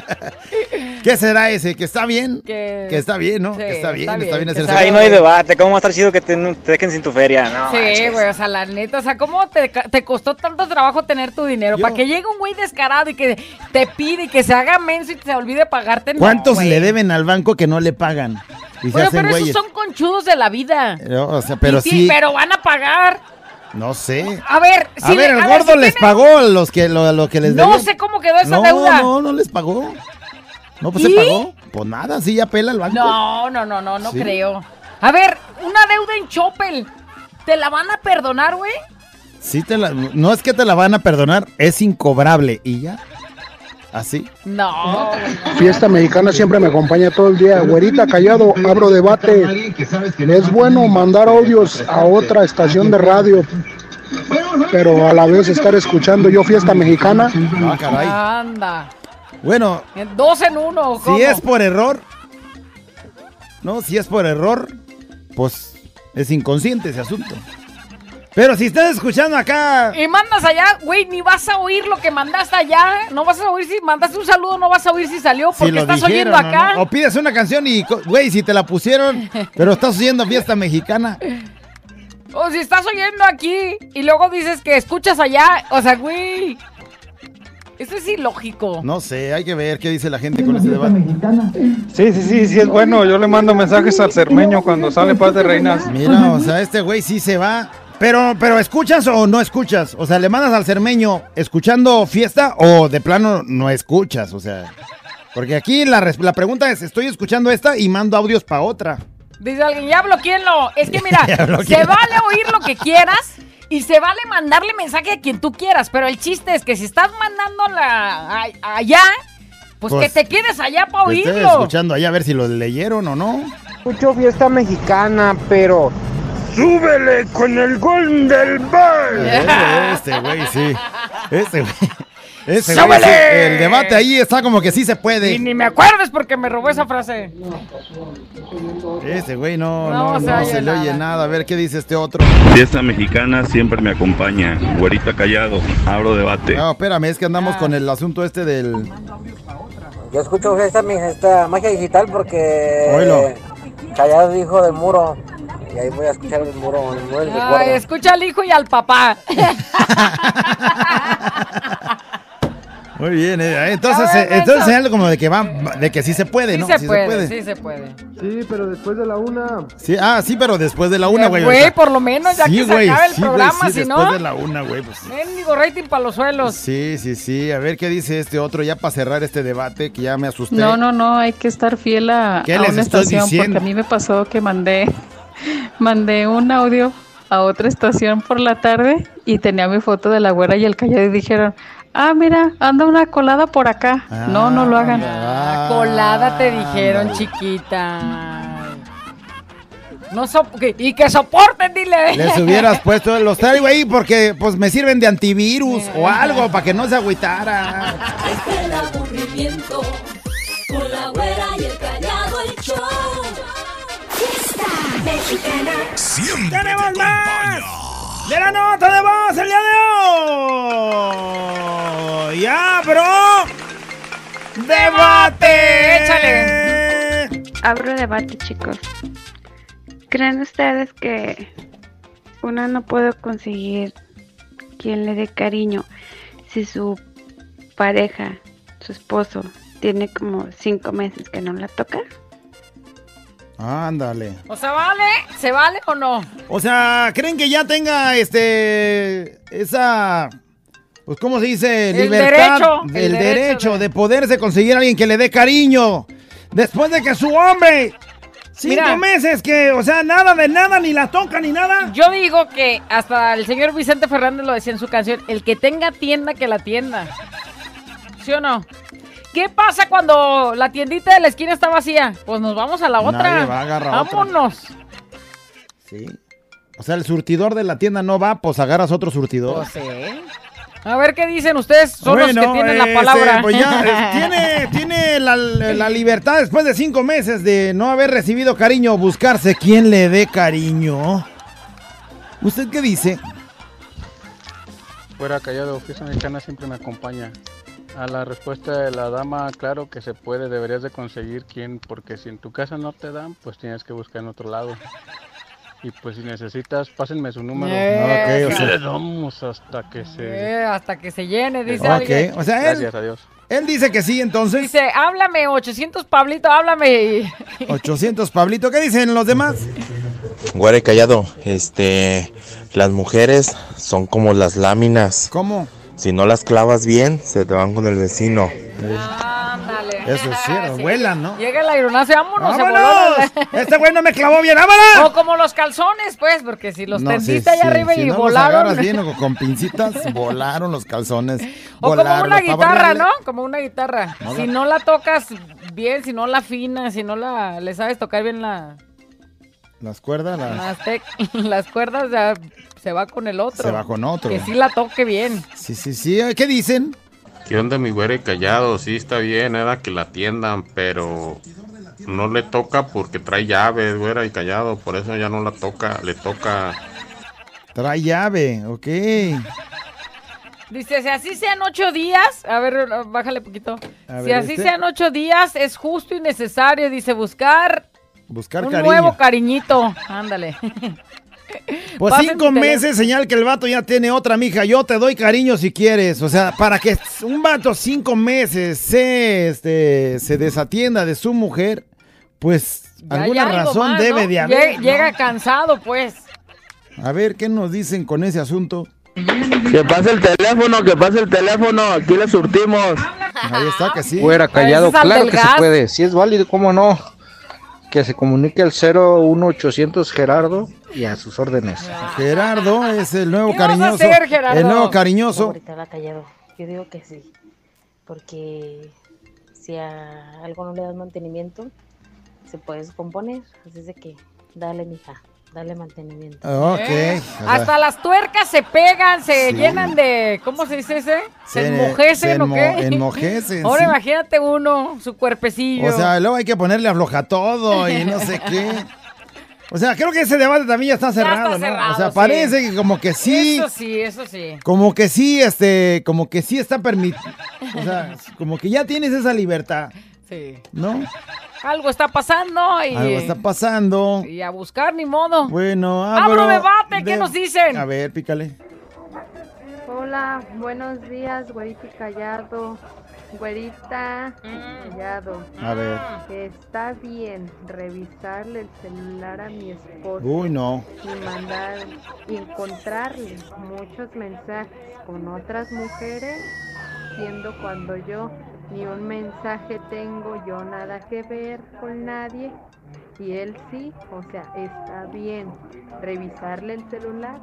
¿Qué será ese? ¿Que está bien? Que- Que está bien, ¿no? Sí, que está bien, está está bien. Ahí no hay debate, ¿cómo va a estar chido que te, te dejen sin tu feria? No, Sí, güey, o sea, la neta, o sea, ¿cómo te, costó tanto trabajo tener tu dinero? Para que llegue un güey descarado y que te pide y que se haga menso y se olvide pagarte. no, ¿Cuántos le deben al banco que no le pagan? Y se Bueno, hacen pero esos son conchudos de la vida. No, o sea, pero Y sí, Pero van a pagar. no sé. A ver, A si ver, el a ver, gordo si les tienen- pagó los que, lo, lo que les No debían. sé cómo quedó esa no, deuda. No, no les pagó. No, pues ¿Y? se pagó. Pues nada, sí, ya pela el banco. No, no, no, no, no Sí. creo. A ver, una deuda en Choppel. ¿Te la van a perdonar, güey? Sí te la- no es que te la van a perdonar, es incobrable. ¿Y ya? ¿Así? No. Fiesta mexicana siempre me acompaña todo el día. Güerita callado, abro debate. Es bueno mandar audios a otra estación de radio, pero a la vez estar escuchando yo fiesta mexicana. Ah, caray. Anda. Bueno, En Dos en uno. si es por error, no, si es por error, pues es inconsciente ese asunto. Pero si estás escuchando acá, Y mandas allá, güey, ni vas a oír lo que mandaste allá. No vas a oír si mandaste un saludo, no vas a oír si salió porque estás dijeron, oyendo ¿o acá. no? o pides una canción y, güey, si te la pusieron, pero estás oyendo fiesta mexicana, O si estás oyendo aquí y luego dices que escuchas allá. O sea, güey. Eso es ilógico. no sé, hay que ver qué dice la gente con ese debate. Sí, sí, sí, sí es bueno. Yo le mando mensajes al cermeño cuando sale Paz de Reinas. Mira, o sea, este güey sí se va. Pero, pero ¿escuchas o no escuchas? O sea, ¿le mandas al cermeño escuchando fiesta o de plano no escuchas? O sea, porque aquí la, la pregunta es, estoy escuchando esta y mando audios para otra. Dice alguien, ya bloqueenlo. Es que mira, se vale oír lo que quieras y se vale mandarle mensaje a quien tú quieras. Pero el chiste es que si estás mandándola a- allá, pues, Pues, que te quedes allá para Estoy oírlo. escuchando allá a ver si lo leyeron o no. Escucho fiesta mexicana, pero súbele con el gol del bar. Este güey, sí. Este güey. Este güey, sí. El debate ahí está como que sí se Y puede. ni me acuerdes porque me robó esa frase. Este güey no, No no, se no oye se le oye nada. nada. A ver qué dice este otro. Fiesta mexicana siempre me acompaña. Güerita callado, abro debate. No, espérame, es que andamos con el asunto este del. Yo escucho esta, esta magia digital porque Oílo. Callado dijo del muro. Y ahí voy a escuchar el muro, el muro Ay, escucha al hijo y al papá. Muy bien, eh, entonces, ver, eh, entonces como de que va, de que sí se puede, Sí ¿no? se Sí puede, sí se puede. Sí, pero después de la una. Sí, ah, sí, pero después de la una, güey. Güey, o sea, por lo menos ya sí, que se güey, acabe el sí, güey, programa, sí, si después no. de la una, güey, pues. Mendigo rating para los suelos. Sí, sí, sí. A ver qué dice este otro ya para cerrar este debate que ya me asusté. No, no, no, hay que estar fiel a, ¿Qué a les una estoy estación diciendo? porque a mí me pasó que mandé mandé un audio a otra estación por la tarde y tenía mi foto de la güera y el callado y dijeron, ah, mira, anda una colada por acá. no, no lo hagan. Ah, Colada te dijeron, chiquita. No so que- y que soporten, dile. Les hubieras puesto, los traigo ahí porque pues me sirven de antivirus o algo para que no se agüitara. el aburrimiento. Con la güera y el callado el show. Fiesta mexicana. ¡Tenemos más! ¡De la nota de voz el día de ¡Ya, bro! ¡Debate! ¡Échale! Abro debate, chicos. ¿Creen ustedes que uno no puede conseguir quien le dé cariño si su pareja, su esposo, tiene como cinco meses que no la toca? Ándale. O sea, ¿vale? ¿Se vale o no? O sea, ¿creen que ya tenga este esa pues cómo se dice, El libertad, derecho, el, el derecho, derecho de... poderse conseguir a alguien que le dé cariño después de que su hombre cinco Mira. meses que, o sea, nada de nada ni la toca ni nada? Yo digo que hasta el señor Vicente Fernández lo decía en su canción, el que tenga tienda, que la tienda. ¿Sí o no? ¿Qué pasa cuando la tiendita de la esquina está vacía? Pues nos vamos a la Nadie otra. va a agarrar otra. Vámonos. Sí. O sea, el surtidor de la tienda no va, pues agarras otro surtidor. Pues sí. A ver qué dicen ustedes, son los que tienen la este, palabra. pues ya, eh, tiene, tiene la, la libertad después de cinco meses de no haber recibido cariño, buscarse quien le dé cariño. ¿Usted qué dice? Fuera callado, fiesta mexicana siempre me acompaña. A la respuesta de la dama, claro que se puede, deberías de conseguir quien, porque si en tu casa no te dan, pues tienes que buscar en otro lado. Y pues si necesitas, pásenme su número. Eh, o sea- le damos hasta que se... Eh, hasta que se llene, dice Ok, alguien. o sea, él, Gracias, adiós. él dice que sí, entonces. Dice, háblame, 800 Pablito, háblame. 800, Pablito, ¿qué dicen los demás? Güere callado, este, las mujeres son como las láminas. ¿Cómo? Si no las clavas bien, se te van con el vecino. Ándale. Eso es cierto, vuelan, ¿no? Llega el aeronazo, vámonos, ¡Vámonos! Este güey no me clavó bien, ¡vámonos! O como los calzones, pues, porque si los No, tendiste sí, allá sí, arriba si y no los volaron. agarras bien o con pincitas, volaron los calzones. O como una los guitarra, ¿no? Como una guitarra. No si no la tocas bien, si no la afinas, si no la le sabes tocar bien la, Las cuerdas, las... las, tec- las cuerdas, ya se va con el otro. Se va con otro. Que sí la toque bien. Sí, sí, sí. ¿Qué dicen? ¿Qué onda, mi güere callado? Sí, está bien, era que la atiendan, pero no le toca porque trae llaves, güera y callado, por eso ya no la toca, le toca. Trae llave, ok. Dice, si así sean ocho días, a ver, bájale poquito. A si ver, así este. sean ocho días, es justo y necesario, dice, buscar Buscar un cariño. nuevo cariñito. Ándale. Pues Pasen cinco meses, señal que el vato ya tiene otra mija. Yo te doy cariño si quieres. O sea, para que un vato cinco meses se, este, se desatienda de su mujer, pues Ya alguna razón más, debe ¿no? de haber. Llega, ¿no? llega cansado, pues. A ver, ¿qué nos dicen con ese asunto? Que pase el teléfono, que pase el teléfono, aquí le surtimos. Ahí está, que sí. Fuera callado, claro que gas. se puede, si es válido, cómo no. Que se comunique al 01800 Gerardo y a sus órdenes. Gerardo es el nuevo ¿Qué vas a cariñoso. hacer, Gerardo? El nuevo cariñoso. Ahorita va callado. Yo digo que sí. Porque si a algo no le das mantenimiento, se puede descomponer. Así es de que dale, mija, dale mantenimiento. Ok. ¿Eh? Hasta las tuercas se pegan, se Sí. llenan de. ¿Cómo se dice ese? Se, Se- enmojecen se o qué. enmojecen, Ahora sí. imagínate uno, su cuerpecillo. O sea, luego hay que ponerle afloja todo y no sé qué. O sea, creo que ese debate también ya está cerrado, o sea, sí. parece que como que sí, Eso sí, eso sí. como que sí, este, como que sí está permitido. O sea, como que ya tienes esa libertad, Sí. ¿no? Algo está pasando y. Algo está pasando. Y a buscar, ni modo. Bueno, Abro abro debate, ¿qué de- nos dicen? A ver, pícale. Hola, buenos días, güerita y callado. Güerita y callado. A ver. Está bien revisarle el celular a mi esposo. Uy, no. Y mandar y encontrarle muchos mensajes con otras mujeres, siendo cuando yo ni un mensaje tengo, yo nada que ver con nadie. Y él sí, o sea, está bien revisarle el celular.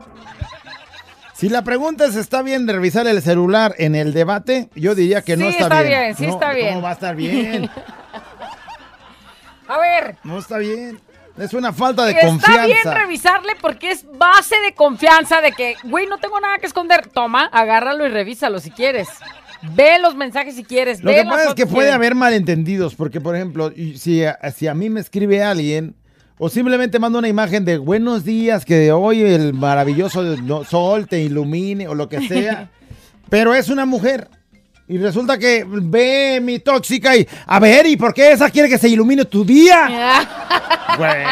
Si la pregunta es, ¿está bien de revisar el celular en el debate? Yo diría que no está, está bien. bien, sí No, está bien. ¿Cómo va a estar bien? A ver. No está bien. Es una falta de Está confianza. bien revisarle porque es base de confianza de que, güey, no tengo nada que esconder. Toma, agárralo y revísalo si quieres. Ve los mensajes si quieres. Lo ve que pasa es que puede haber malentendidos, porque por ejemplo, si si a mí me escribe alguien O simplemente manda una imagen de buenos días, que hoy el maravilloso sol te ilumine o lo que sea. pero es una mujer. Y resulta que ve mi tóxica y, a ver, ¿y por qué esa quiere que se ilumine tu día? Güey.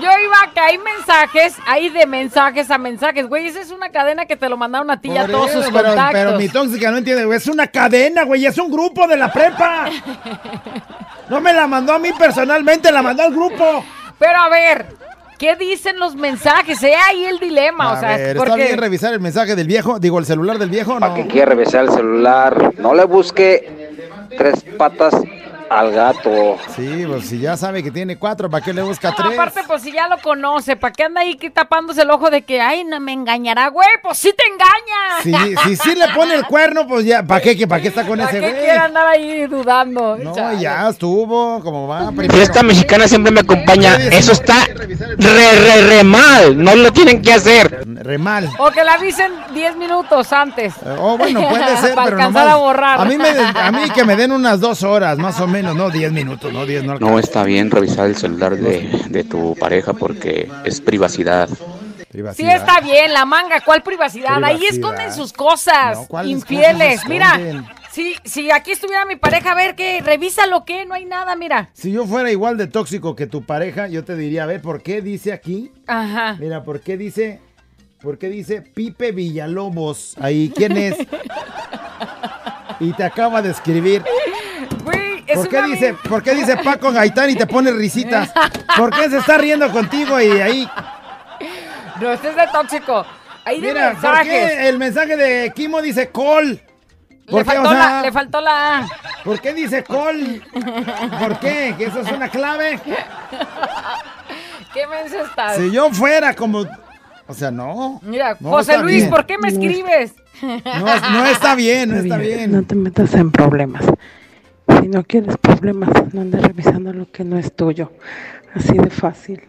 Yo iba que hay mensajes, hay de mensajes a mensajes, güey. Esa es una cadena que te lo mandaron a ti y a todos sus pero, contactos. pero mi tóxica no entiende, güey. Es una cadena, güey. Es un grupo de la prepa. No me la mandó a mí personalmente, la mandó al grupo. Pero a ver, ¿qué dicen los mensajes? He ahí el dilema, A o sea, ver, ¿está porque bien revisar el mensaje del viejo? Digo, el celular del viejo, ¿no? que quiere revisar el celular. No le busque tres patas al gato. Sí, pues si ya sabe que tiene cuatro, ¿para qué le busca No, tres? aparte, pues si ya lo conoce, ¿para qué anda ahí tapándose el ojo de que, ay, no me engañará, güey? Pues sí te engaña. Si, si sí le pone el cuerno, pues ya, ¿para qué, para qué está con ¿Para ese qué güey? quiere andar ahí dudando? No, Chale. ya estuvo, como va. Fiesta mexicana siempre me acompaña. Eso está re, re, re mal. No lo tienen que hacer. Re mal. O que la avisen 10 minutos antes. Oh, bueno, puede ser, Para pero nomás- a borrar. A mí, me, a mí que me den unas dos horas, más o menos, no diez minutos, no diez, no No está bien revisar el celular de, de tu pareja porque es privacidad. Sí está bien, la manga, ¿cuál privacidad? Ahí Privacidad. esconden sus cosas, No, ¿cuáles infieles. cosas Mira, si, si aquí estuviera mi pareja, a ver qué, revisa lo que, no hay nada, mira. Si yo fuera igual de tóxico que tu pareja, yo te diría, a ver, ¿por qué dice aquí? Ajá. Mira, ¿por qué dice, por qué dice Pipe Villalobos? Ahí, ¿quién es? Y te acaba de escribir. ¿Por qué dice, por qué dice Paco Gaitán y te pone risitas? ¿Por qué se está riendo contigo y ahí? No, este es de tóxico. Ahí de Mira, ¿por qué el mensaje de Kimo dice col? Le ¿Por qué? faltó, O sea, la, le faltó la A. ¿Por qué dice col? ¿Por qué? ¿Que eso es una clave? ¿Qué mensaje estás? Si yo fuera como... O sea, no. Mira, No, José está Luis, bien. ¿por qué me escribes? No, es- no está bien, no está bien. No te metas en problemas. Si no quieres problemas, no andes revisando lo que no es tuyo. Así de fácil.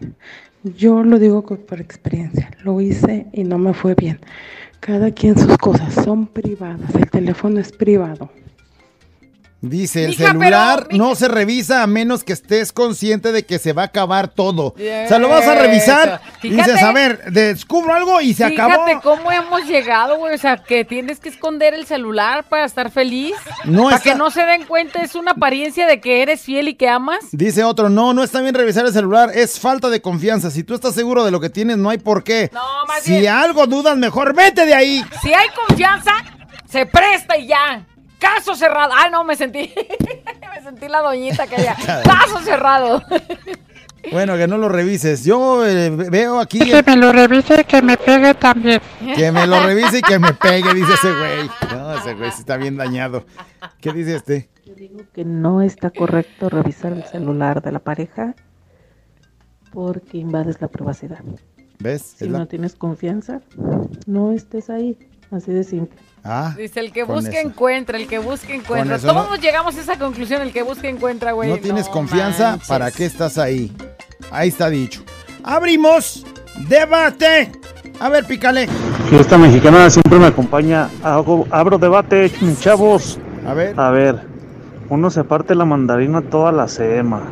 Yo lo digo por experiencia. Lo hice y no me fue bien. Cada quien sus cosas son privadas. El teléfono es privado. Dice, el Mija, celular pero, no se revisa a menos que estés consciente de que se va a acabar todo. O sea, lo vas a revisar y dices, Fíjate. a ver, descubro algo y se acabó. Fíjate cómo hemos llegado, güey. O sea, que tienes que esconder el celular para estar feliz. No para está- que no se den cuenta, es una apariencia de que eres fiel y que amas. Dice otro, no, no está bien revisar el celular, es falta de confianza. Si tú estás seguro de lo que tienes, no hay por qué. No, más si bien- algo dudas, mejor vete de ahí. Si hay confianza, se presta y ya. Caso cerrado. Ah, no, me sentí. me sentí la doñita que ya. Caso cerrado. Bueno, que no lo revises. Yo eh, veo aquí Que me lo revise y que me pegue también. que me lo revise y que me pegue, dice ese güey. No, ese güey está bien dañado. ¿Qué dice este? que no está correcto revisar el celular de la pareja porque invades la privacidad. ¿Ves? Si la- no tienes confianza, no estés ahí. Así de simple. Ah, Dice, el que eso. encuentra, el que busque encuentra. eso no- Todos llegamos a esa conclusión, el que busque encuentra, güey. no tienes confianza, manches. ¿para qué estás ahí? Ahí está dicho. Abrimos debate. A ver, pícale. Fiesta mexicana siempre me acompaña. Hago, abro debate, chavos. A ver. A ver. Uno se parte la mandarina toda la sema.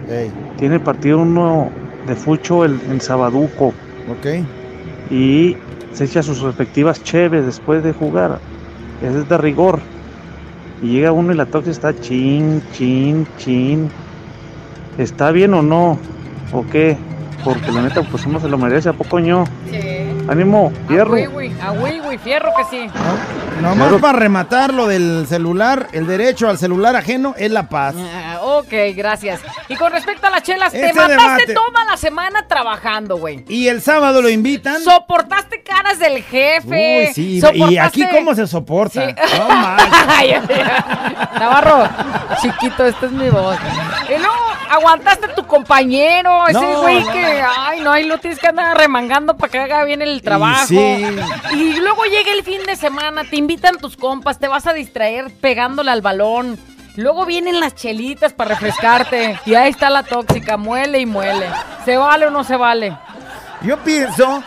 Tiene partido uno de fucho el, en Sabaduco. Ok. Y se echa sus respectivas cheves después de jugar. Ese es de rigor. Y llega uno y la toxa está chin, chin, chin. ¿Está bien o no? ¿O qué? Porque la neta, pues uno se lo merece, ¿a poco no? Ánimo, fierro. A güey, güey, fierro que sí. Nomás para rematar lo del celular, el derecho al celular ajeno es la paz. Ah, ok, gracias. Y con respecto a las chelas, te Ese mataste debate. toda la semana trabajando, güey. Y el sábado lo invitan. Soportaste caras del jefe. Uy, sí. Y aquí cómo se soporta. Sí. No ay. Navarro, chiquito, esta es mi voz. Y luego aguantaste a tu compañero, ese No, güey que, ay, no, ahí lo tienes que andar remangando para que haga bien el trabajo. sí. Y luego llega el fin de semana, te invitan tus compas, te vas a distraer pegándole al balón. Luego vienen las chelitas para refrescarte. Y ahí está la tóxica, muele y muele. ¿Se vale o no se vale? Yo pienso,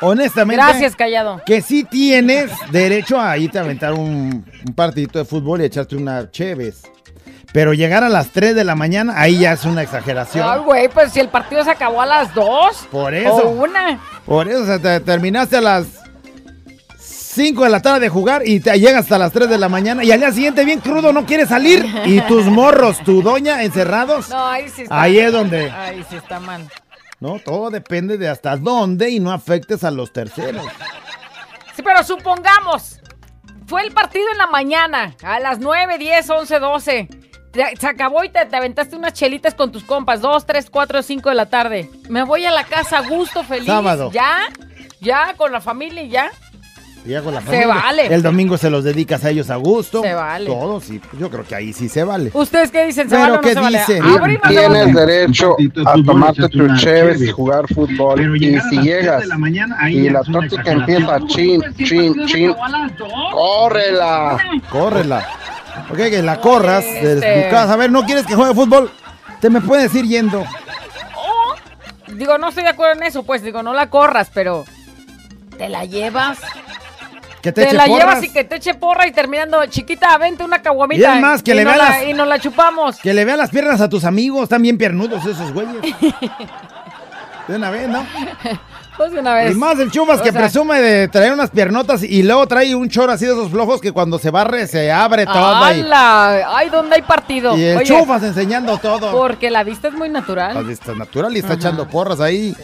honestamente. Gracias, callado. Que sí tienes derecho a irte a aventar un, un partidito de fútbol y echarte una cheves. Pero llegar a las 3 de la mañana, ahí ya es una exageración. Ay, güey, pues si el partido se acabó a las 2. Por eso. O una. Por eso, o sea, te- terminaste a las 5 de la tarde de jugar y te llegas hasta las 3 de la mañana y al día siguiente bien crudo no quieres salir y tus morros, tu doña encerrados. No, ahí sí está. Ahí es donde- Ahí sí está mal. No, todo depende de hasta dónde y no afectes a los terceros. Sí, pero supongamos, fue el partido en la mañana, a las 9, 10, 11, 12. Te- Se acabó y te, te aventaste unas chelitas con tus compas, 2, 3, 4, 5 de la tarde. Me voy a la casa a gusto, feliz. Sábado. Ya, ya, con la familia y ya. Y ya con la Se familia. vale. El domingo se los dedicas a ellos a gusto. Se vale. Todos, sí. Yo creo que ahí sí se vale. ¿Ustedes qué dicen? ¿Se Pero, vale o no ¿qué se vale? dicen? Tienes derecho a tomarte tus cheves y jugar fútbol. Y si llegas y la tóxica empieza chin, chin, chin, córrela. Córrela. Ok, que la corras Este-. A ver, ¿no quieres que juegue fútbol? Te me puedes ir yendo. Digo, no estoy de acuerdo en eso, pues. Digo, no la corras, pero... ¿Te la llevas? Que te, Te, eche la porras. llevas y que te eche porra y terminando, chiquita, vente una caguamita. Y es más, que y le no vea la- las- Y nos la chupamos. Que le vean las piernas a tus amigos. Están bien piernudos esos güeyes. De una vez, ¿no? Pues de una vez. Y más el Chubas O que sea, presume de traer unas piernotas y luego trae un choro así de esos flojos que cuando se barre se abre todo. Y, ¡Hala! ¡Ay, dónde hay partido! y el Oye, Chubas enseñando todo. Porque la vista es muy natural. Pues está natural y está echando porras ahí.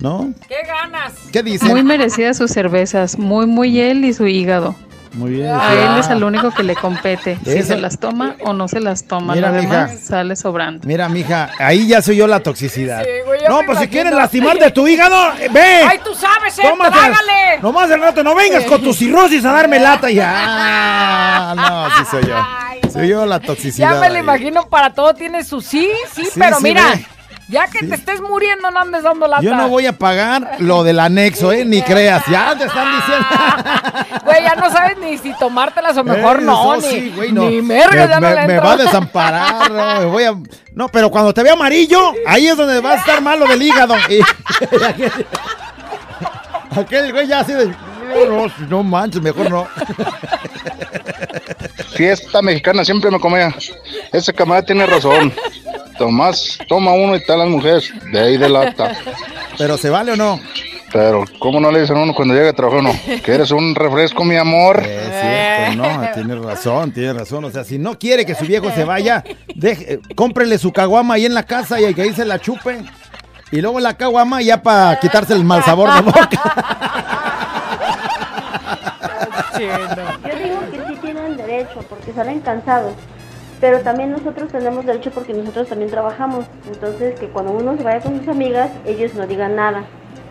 ¿No? ¡Qué ganas! ¿Qué dicen? Muy merecidas sus cervezas, muy, muy él y su hígado. Muy bien. A él es el único que le compete, si se las toma o no se las toma. Mira, mija. demás sale sobrando. Mira, mija, ahí ya soy yo la toxicidad. Sí, güey, ya no, pues si quieres lastimar de tu hígado, eh, ve. ¡Ay, tú sabes, eh! Tómate. ¡Trágale! Nomás el rato, no vengas con tu cirrosis a darme lata y ah, no, sí soy yo. Soy yo la toxicidad. Ya me lo imagino, para todo tiene su sí, sí, Sí, pero sí, mira, ve. Ya que te estés muriendo, no andes dando lata. Yo no voy a pagar lo del anexo, ¿eh? Ni creas. Ya te están diciendo. Güey, ya no sabes ni si tomártelas o mejor no, Eso ni, sí, güey, no. ni merga, me, ya no me- le me entro. va a desamparar, no, me voy a... No, pero cuando te vea amarillo, ahí es donde va a estar malo del hígado. Y- aquel, aquel güey ya así de... No, no, no manches, mejor no. Fiesta mexicana siempre me comía. Ese camarada tiene razón. Tomás, toma uno y tal las mujeres. De ahí de lata. Pero ¿se vale o no? Pero, ¿cómo no le dicen a uno cuando llega a trabajar uno? ¿Quieres un refresco, mi amor? Es cierto, no, tienes razón, tienes razón. O sea, si no quiere que su viejo se vaya, deje, cómprele su caguama ahí en la casa y que ahí se la chupe. Y luego la caguama ya para quitarse el mal sabor de boca. Yo digo que sí tienen derecho porque salen cansados, pero también nosotros tenemos derecho porque nosotros también trabajamos. Entonces, que cuando uno se vaya con sus amigas, ellos no digan nada,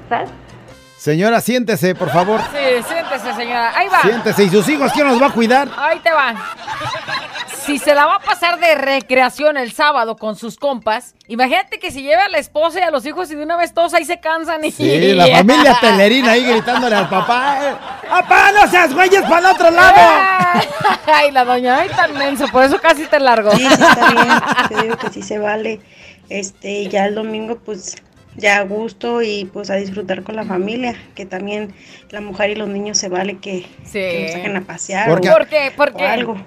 ¿sabes? Señora, siéntese, por favor. Sí, siéntese, señora. Ahí va. Siéntese. ¿Y sus hijos quién los va a cuidar? Ahí te va. Si se la va a pasar de recreación el sábado con sus compas, imagínate que si lleva a la esposa y a los hijos y de una vez todos ahí se cansan y... Sí, la familia telerina ahí gritándole al papá. eh, ¡Papá, no seas güeyes para el otro lado! Ay, la doña, ay, tan menso, por eso casi te largo. Sí, sí está bien. Yo digo que sí se vale. Este, ya el domingo, pues, ya a gusto y pues a disfrutar con la familia. Que también la mujer y los niños se vale que, que los saquen a pasear. Porque- o- Porque, porque, o algo.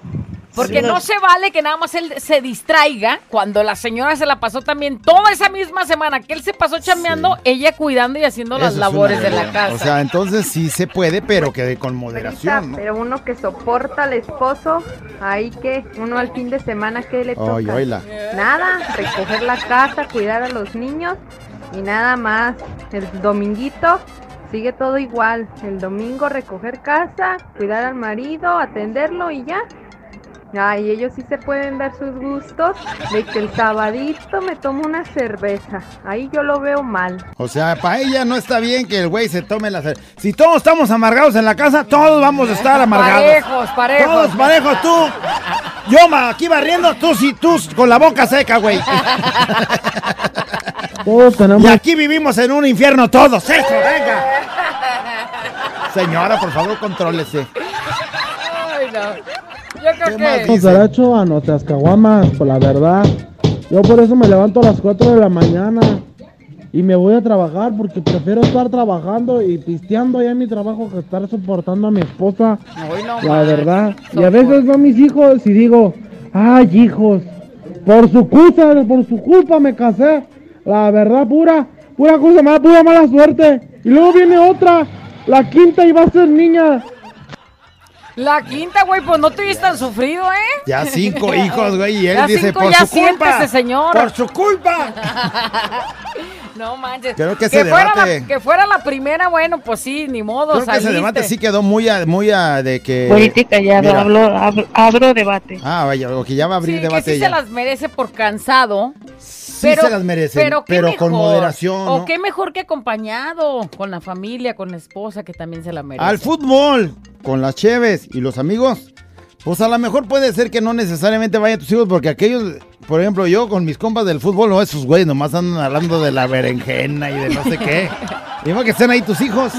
porque Sí. no se vale que nada más él se distraiga cuando la señora se la pasó también toda esa misma semana que él se pasó chambeando, ella cuidando y haciendo las Eso labores de la casa. O sea, entonces sí se puede, pero que con moderación, ¿no? Pero uno que soporta al esposo, ahí que uno al fin de semana que le toca. Nada, recoger la casa, cuidar a los niños y nada más. El dominguito sigue todo igual. El domingo recoger casa, cuidar al marido, atenderlo y ya. Ay, ellos sí se pueden dar sus gustos de que el sabadito me tomo una cerveza. Ahí yo lo veo mal. O sea, para ella no está bien que el güey se tome la... cer- Si todos estamos amargados en la casa, todos vamos a estar amargados. Parejos, parejos. Todos parejos, tú. Yo ma, aquí barriendo, tú sí, tú con la boca seca, güey. Todos tenemos Y aquí vivimos en un infierno todos. ¡Eso, venga! Señora, por favor, contrólese. Ay, no. Yo creo que... Tenemos derecho a nuestras caguamas, por la verdad. Yo por eso me levanto a las 4 de la mañana y me voy a trabajar porque prefiero estar trabajando y pisteando allá en mi trabajo que estar soportando a mi esposa. No La más. verdad. Y a veces veo a mis hijos y digo, ay hijos, Por su culpa, por su culpa me casé. La verdad, pura, pura cosa mala, pura mala suerte. Y luego viene otra, la quinta y va a ser niña. La quinta, güey, pues no te viste tan sufrido, ¿eh? Ya cinco hijos, güey, y él Ya dice, cinco, por ya su culpa. siéntese, señor. Por su culpa. no manches. Creo que ese fuera debate- la, que fuera la primera, bueno, pues sí, ni modo. Creo que ese debate sí quedó muy a, muy a de que... Política ya Mira. hablo, abro, abro debate. Ah, vaya, o que ya va a abrir Sí, que debate sí se las merece por cansado. Sí se las merecen, pero, con moderación, O qué mejor que acompañado, con la familia, con la esposa, que también se la merece. Al fútbol, con las cheves y los amigos, pues a lo mejor puede ser que no necesariamente vayan tus hijos, porque aquellos, por ejemplo, yo con mis compas del fútbol, no, esos güeyes nomás andan hablando de la berenjena y de no sé qué. Y que estén ahí tus hijos.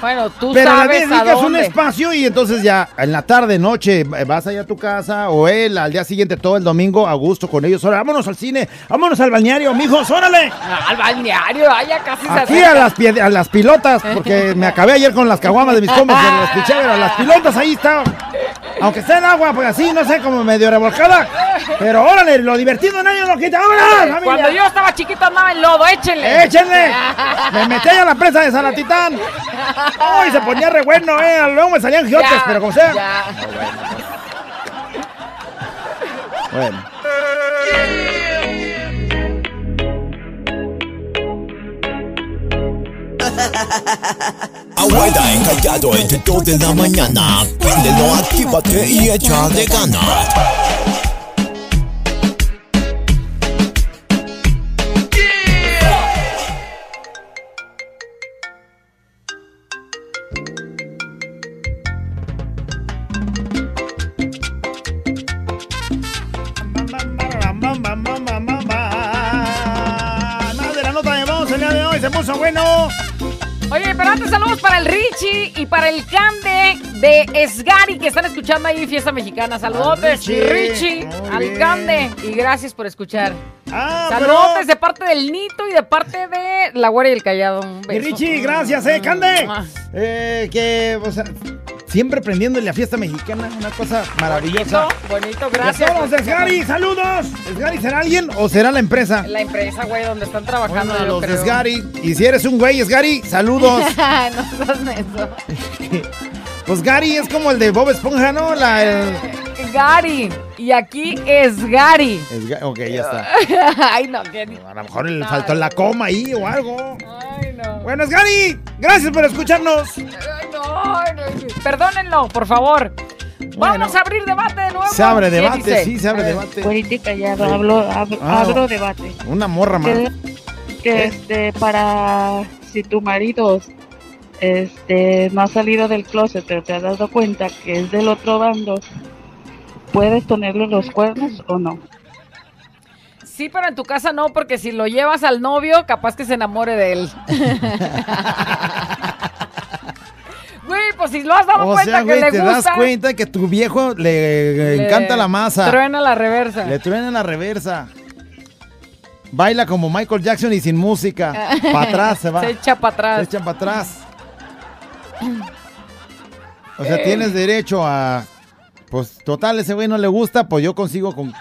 Bueno, tú Pero le sabes a dedicas un espacio y entonces ya en la tarde, noche, vas allá a tu casa o él al día siguiente, todo el domingo, a gusto con ellos. Ahora, vámonos al cine, vámonos al balneario, mijos, órale. Ah, Al balneario, ya casi se Aquí acerca. a las, pie- a las pilotas, porque me acabé ayer con las caguamas de mis compas, que las piché, pero las pilotas ahí está. Aunque está en agua, pues así, no sé, como medio revolcada. Pero órale, lo divertido nadie lo quita. ¡Vámonos! Cuando yo estaba chiquito andaba en lodo, échenle. ¡Échenle! Me metí a la presa de Salatitán. ¡Uy, se ponía re bueno, eh! Luego me salían giotes, Ya, pero como sea. ya. Bueno. Abuela encallado entre 2 de la mañana. Préndelo, actívate y échale ganas. Richie y para el Cande de Esgari que están escuchando ahí Fiesta Mexicana. Saludos, Richie. Al. Cande y gracias por escuchar. Ah, Saludos pero- de parte del Nito y de parte de La Güera y el Callado. Un beso. Richie, gracias, eh, Cande. Eh, que, o sea, siempre prendiéndole a fiesta mexicana, una cosa maravillosa. Bonito, bonito, gracias. todos, Esgari, saludos. ¿Esgari será alguien o será la empresa? La empresa, güey, donde están trabajando. Bueno, los creo. Esgari. Y si eres un güey, Esgari, saludos. no seas menso. Pues Gary es como el de Bob Esponja, ¿no? La, el- Gary. Y aquí es Gary. es ok, ya está. Ay, no, qué A lo mejor le faltó la coma ahí o algo. Bueno, es Gary. Gracias por escucharnos. No, no, Perdónenlo, por favor. Vamos a abrir debate de nuevo. Se abre ¿Qué debate, dice? sí, se abre debate. Política ya Sí. hablo, abro, Ah, abro debate. Una morra más. Que, que, este, para si tu marido este, no ha salido del closet, pero te has dado cuenta que es del otro bando, ¿puedes ponerle los cuernos o no? Sí, pero en tu casa no, porque si lo llevas al novio, capaz que se enamore de él. Güey, pues si lo has dado O cuenta sea, que güey, le te gusta. das cuenta que tu viejo le, le encanta la masa. Truena la reversa. Le truena la reversa. Baila como Michael Jackson y sin música. Para atrás se va. Se echa para atrás. Se echan para atrás. O sea, tienes derecho a. Pues total, ese güey no le gusta, pues yo consigo con.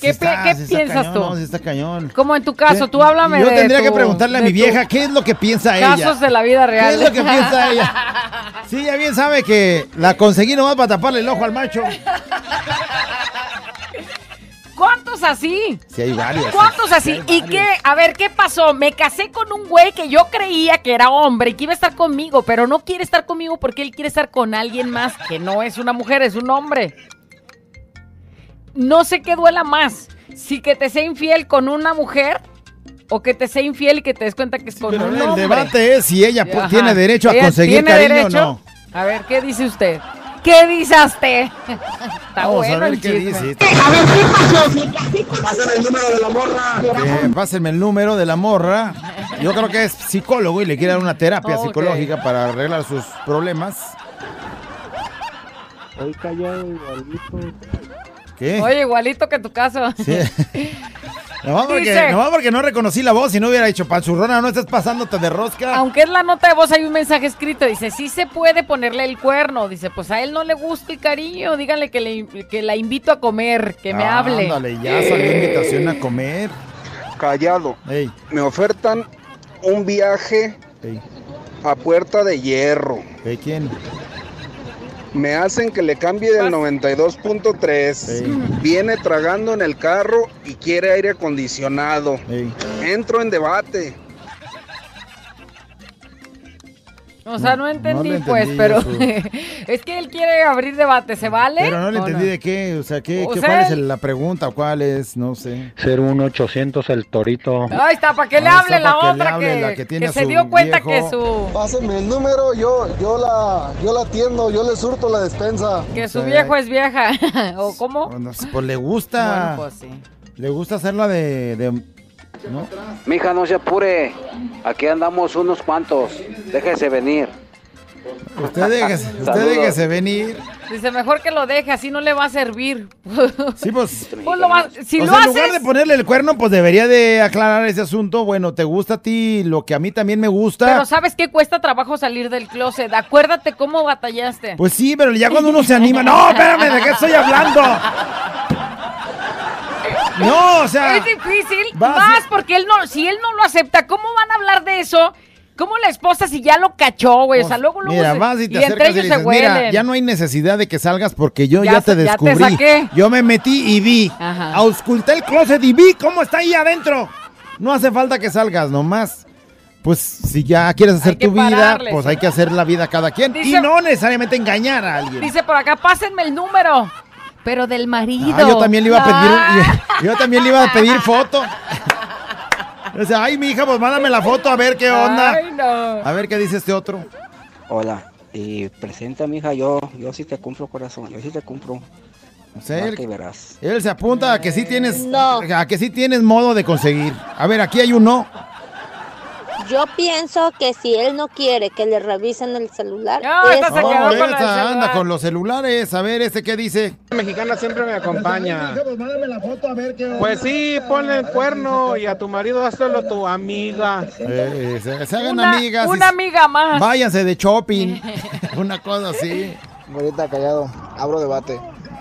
¿Qué, está, piensas cañón, tú? No, está cañón. Como en tu caso, tú háblame Yo de tendría que preguntarle a mi tu vieja qué es lo que piensa ella. Casos de la vida real. ¿Qué es lo que piensa ella? Sí, ella bien sabe que la conseguí nomás para taparle el ojo al macho. ¿Cuántos así? Sí, hay varios. ¿Cuántos así? ¿Y qué? A ver, ¿qué pasó? Me casé con un güey que yo creía que era hombre y que iba a estar conmigo, pero no quiere estar conmigo porque él quiere estar con alguien más que no es una mujer, es un hombre. No sé qué duela más. Si que te sea infiel con una mujer o que te sea infiel y que te des cuenta que es con Pero un el hombre. debate es si ella pues, Ajá. tiene derecho a ¿Ella conseguir cariño derecho? o no. A ver, ¿qué dice usted? ¿Qué dice usted? Está Vamos bueno a ver el qué chisme. dice. A ver, ¿qué pasó? Pásame el número de la morra. pásenme el número de la morra. Yo creo que es psicólogo y le quiere dar una terapia psicológica para arreglar sus problemas. Estoy callado igualito. ¿Qué? Oye, igualito que tu caso. Sí. Nomás porque, Dice- nomás porque no reconocí la voz y no hubiera dicho, panzurrona, no estás pasándote de rosca. Aunque es la nota de voz, hay un mensaje escrito. Dice, sí se puede ponerle el cuerno. Dice, pues a él no le gusta el cariño. Díganle que, le, que la invito a comer, que me hable. Ándale, ya salió invitación a comer. Callado. Ey, Me ofertan un viaje ey, a Puerta de Hierro. ey, ¿quién? Me hacen que le cambie del 92.3. Viene tragando en el carro y quiere aire acondicionado. Entro en debate. O sea, no entendí, pues, entendí pero es que él quiere abrir debate. ¿Se vale? Pero no le ¿O entendí de qué, o sea, ¿qué, O qué- sea, ¿cuál es él- la pregunta? ¿Cuál es? No sé. 01800 el torito. Ahí está, para que le hable la que otra hable que, la que tiene a se su dio cuenta viejo. que su Pásenme el número, yo, yo la, yo la atiendo, yo le surto la despensa. que su viejo es vieja. ¿O cómo? No sé, pues le gusta. Bueno, pues sí. Le gusta hacerla de. de- ¿no? Mija, no se apure. Aquí andamos unos cuantos. Déjese venir. Usted déjese, usted déjese venir. Dice, mejor que lo deje, así no le va a servir. Sí, pues. Pues lo va- si o lo sea, en haces, lugar de ponerle el cuerno, pues debería de aclarar ese asunto. Bueno, te gusta a ti lo que a mí también me gusta. pero ¿sabes qué cuesta trabajo salir del closet? Acuérdate cómo batallaste. Pues sí, pero ya cuando uno se anima. No, espérame, ¿de qué estoy hablando? No, o sea. Es difícil, vas más porque él no, si él no lo acepta, ¿cómo van a hablar de eso? ¿Cómo la esposa si ya lo cachó, güey? O sea, luego, luego Mira, se- vas y te y entre acercas y ellos dices, se mira, ya no hay necesidad de que salgas porque yo Ya ya, te ya te descubrí. saqué. Yo me metí y vi. Ajá. Ausculté el closet y vi cómo está ahí adentro. No hace falta que salgas nomás. Pues si ya quieres hacer tu vida, pues hay que hacer la vida cada quien. Dice- y no necesariamente engañar a alguien. Dice por acá, pásenme el número. Pero del marido. Ah, yo también le iba a pedir, Ah. yo también le iba a pedir foto. O sea, ay, mi hija, pues mándame la foto a ver qué onda. Ay, no. A ver qué dice este otro. Hola. Y presenta, mija, yo, yo sí te cumplo, corazón. Yo sí te cumplo. O sea, él, y verás. él se apunta a que sí tienes, No. a que sí tienes modo de conseguir. A ver, aquí hay uno. Yo pienso que si él no quiere que le revisen el celular, Ah, es esta se No, quedó con esa el celular. anda con los celulares. A ver, este qué dice. mexicana siempre me acompaña. la qué Pues sí, ponle el cuerno y a tu marido hazlo tu amiga. Eh, se, se hagan Una, amigas. una amiga más. Váyanse de shopping. una cosa así. Ahorita callado, abro debate.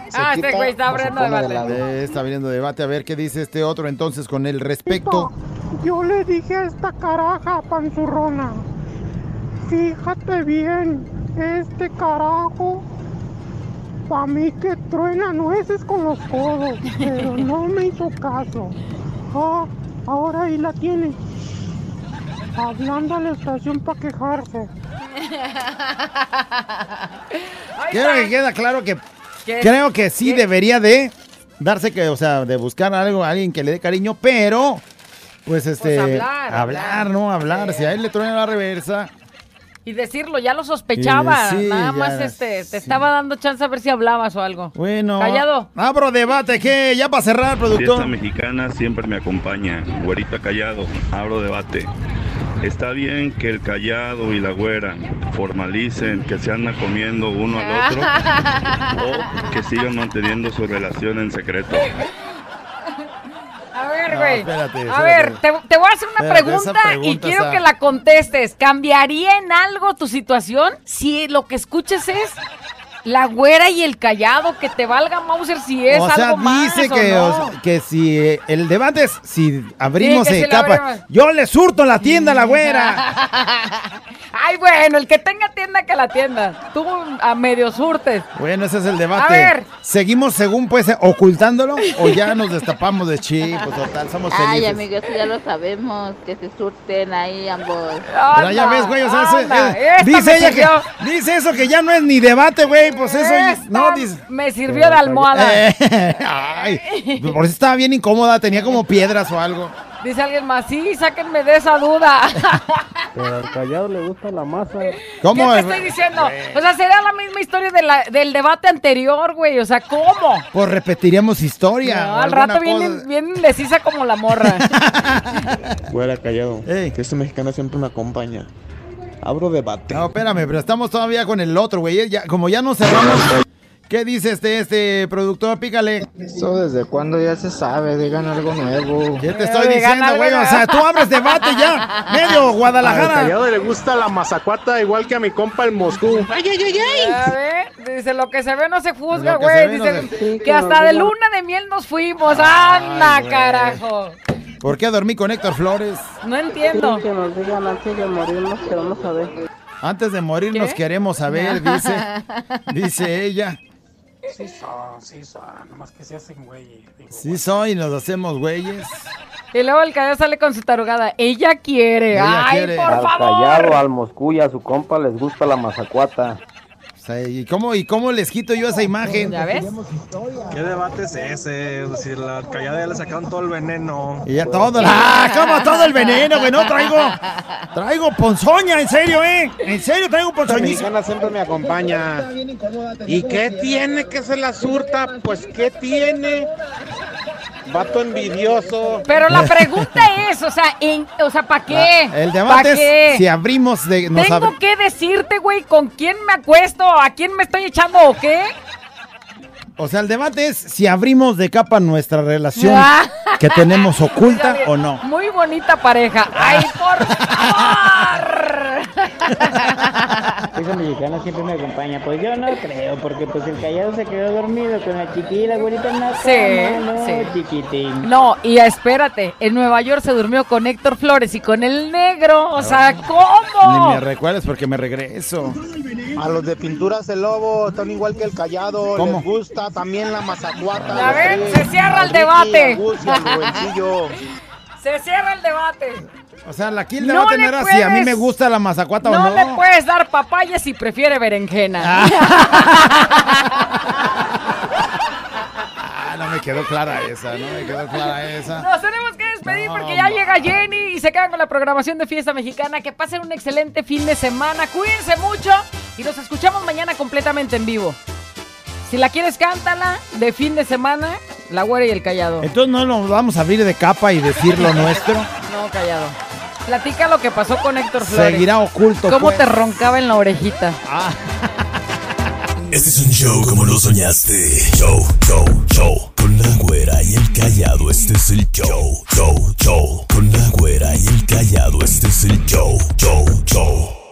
Se Ah, este güey está abriendo debate. Eh, está abriendo debate. A ver qué dice este otro entonces con el respecto. Yo le dije a esta caraja panzurrona, fíjate bien, este carajo, pa' mí que truena nueces con los codos, pero no me hizo caso. Ah, ahora ahí la tiene, hablando a la estación para quejarse. Quiero que queda claro que ¿Qué? creo que sí debería de darse que, o sea, de buscar algo a alguien que le dé cariño, pero pues este hablar, hablar, ¿no? Hablar. Si a él le truena la reversa, Y decirlo, ya lo sospechaba. Eh, sí, Nada ya, más este, te estaba dando chance a ver si hablabas o algo. bueno. Callado. Abro debate, ¿qué? Ya para cerrar, Fiesta productor. mexicana siempre me acompaña. Güerita callado, abro debate. Está bien que el callado y la güera formalicen que se andan comiendo uno al otro o que sigan manteniendo su relación en secreto. A ver, No, güey. espérate, a ver, te, te voy a hacer una pregunta, y quiero está- que la contestes. ¿Cambiaría en algo tu situación si lo que escuches es la güera y el callado? Que te valga Mauser si es o sea, algo más dice o que, no. o sea, que si eh, el debate es si abrimos Sí, eh, abrimos. yo le surto la tienda a la güera. Ay, bueno, el que tenga tienda que la tienda. Tú a medio surtes. Bueno, ese es el debate. A ver. ¿Seguimos según pues eh, ocultándolo o ya nos destapamos de chip? Pues total, somos Ay, felices. amigo, eso ya lo sabemos, que se surten ahí ambos. Pero ya ves, güey, o sea, anda, eh, esta dice ella que dice eso que ya no es ni debate, güey, pues eso Esta no dice. Me sirvió de almohada. Eh, ay, por eso estaba bien incómoda, tenía como piedras o algo. Dice alguien más, sí, sáquenme de esa duda. Pero al callado le gusta la masa. ¿Cómo? ¿Qué te estoy diciendo? O sea, sería la misma historia de la- del debate anterior, güey. O sea, ¿cómo? Pues repetiríamos historia. No, al rato viene, viene indecisa como la morra. Fuera callado. Que este mexicano siempre me acompaña. Abro debate. No, espérame, pero estamos todavía con el otro, güey. Ya, como ya nos cerramos, ¿Qué dice este, este productor? Pícale. Eso desde cuándo ya se sabe, digan algo nuevo. ¿Qué te estoy diciendo, güey? O sea, tú abres debate ya. Medio Al Guadalajara. callado le gusta la mazacuata igual que a mi compa el Moscú. Ay, ay, ay, ay. A ver, dice, lo que se ve no se juzga, güey. ve no Dice se- que hasta de luna de miel nos fuimos. ¡Anda, güey. carajo! ¿Por qué dormí con Héctor Flores? No entiendo. Sí, que nos digan antes de morirnos que vamos a ver. Antes de morir nos ¿Qué? queremos saber, dice. Dice ella. Sí son, sí son, nomás que se hacen güeyes. digo. Sí soy, nos hacemos güeyes. Y luego el callado sale con su tarugada. Ella quiere. Ella ¡Ay, quiere. por Al favor! Callado, al Moscú y a su compa les gusta la mazacuata. ¿Y cómo, ¿Y cómo les quito yo esa imagen? ¿Ya ves? ¿Qué debate es ese? Si la callada ya le sacaron todo el veneno. Y ya todo. ¡Ah! ¿Cómo todo el veneno, güey? No traigo. Traigo ponzoña, en serio, ¿eh? En serio traigo La ponzoñísima. mexicana siempre me acompaña. ¿Y qué tiene que se la surta? Pues, ¿qué tiene? Vato envidioso. Pero la pregunta es, o sea, en, o sea, ¿para qué? El ¿Pa' debate qué? es si abrimos de. Nos Tengo abri- que decirte, güey, con quién me acuesto, a quién me estoy echando o qué. O sea, el debate es si abrimos de capa nuestra relación Ah. que tenemos oculta o no. Muy bonita pareja. ¡Ay, por Esa mexicana siempre me acompaña. Pues yo no creo, porque pues el callado se quedó dormido con la chiquilla, güerita en la Sí, cama, no, sí. chiquitín. No, y espérate, en Nueva York se durmió con Héctor Flores y con el negro. O sea, ¿cómo? Ni me recuerdes porque me regreso. A los de pinturas el lobo están igual que el callado. ¿Cómo? Les gusta también la mazacuata. Ven, tres. se cierra el debate. Se cierra el debate. O sea, la- el No debate no, le era si a mí puedes- me gusta la mazacuata No, o no. le puedes dar papaya si prefiere berenjena. Ah, no me quedó clara esa, no me quedó clara esa. Nos tenemos que despedir No, porque ya llega Jenny y se quedan con la programación de Fiesta Mexicana. Que pasen un excelente fin de semana. Cuídense mucho y nos escuchamos mañana completamente en vivo. Si la quieres, cántala de fin de semana, la güera y el callado. Entonces no nos vamos a abrir de capa y decir lo nuestro. No, callado. Platica lo que pasó con Héctor Flores. Seguirá oculto. ¿Cómo pues? te roncaba en la orejita? Ah. Este es un show como lo soñaste. Show, show, show. Con la güera y el callado, este es el show. Show, show. Con la güera y el callado, este es el show. Show, show.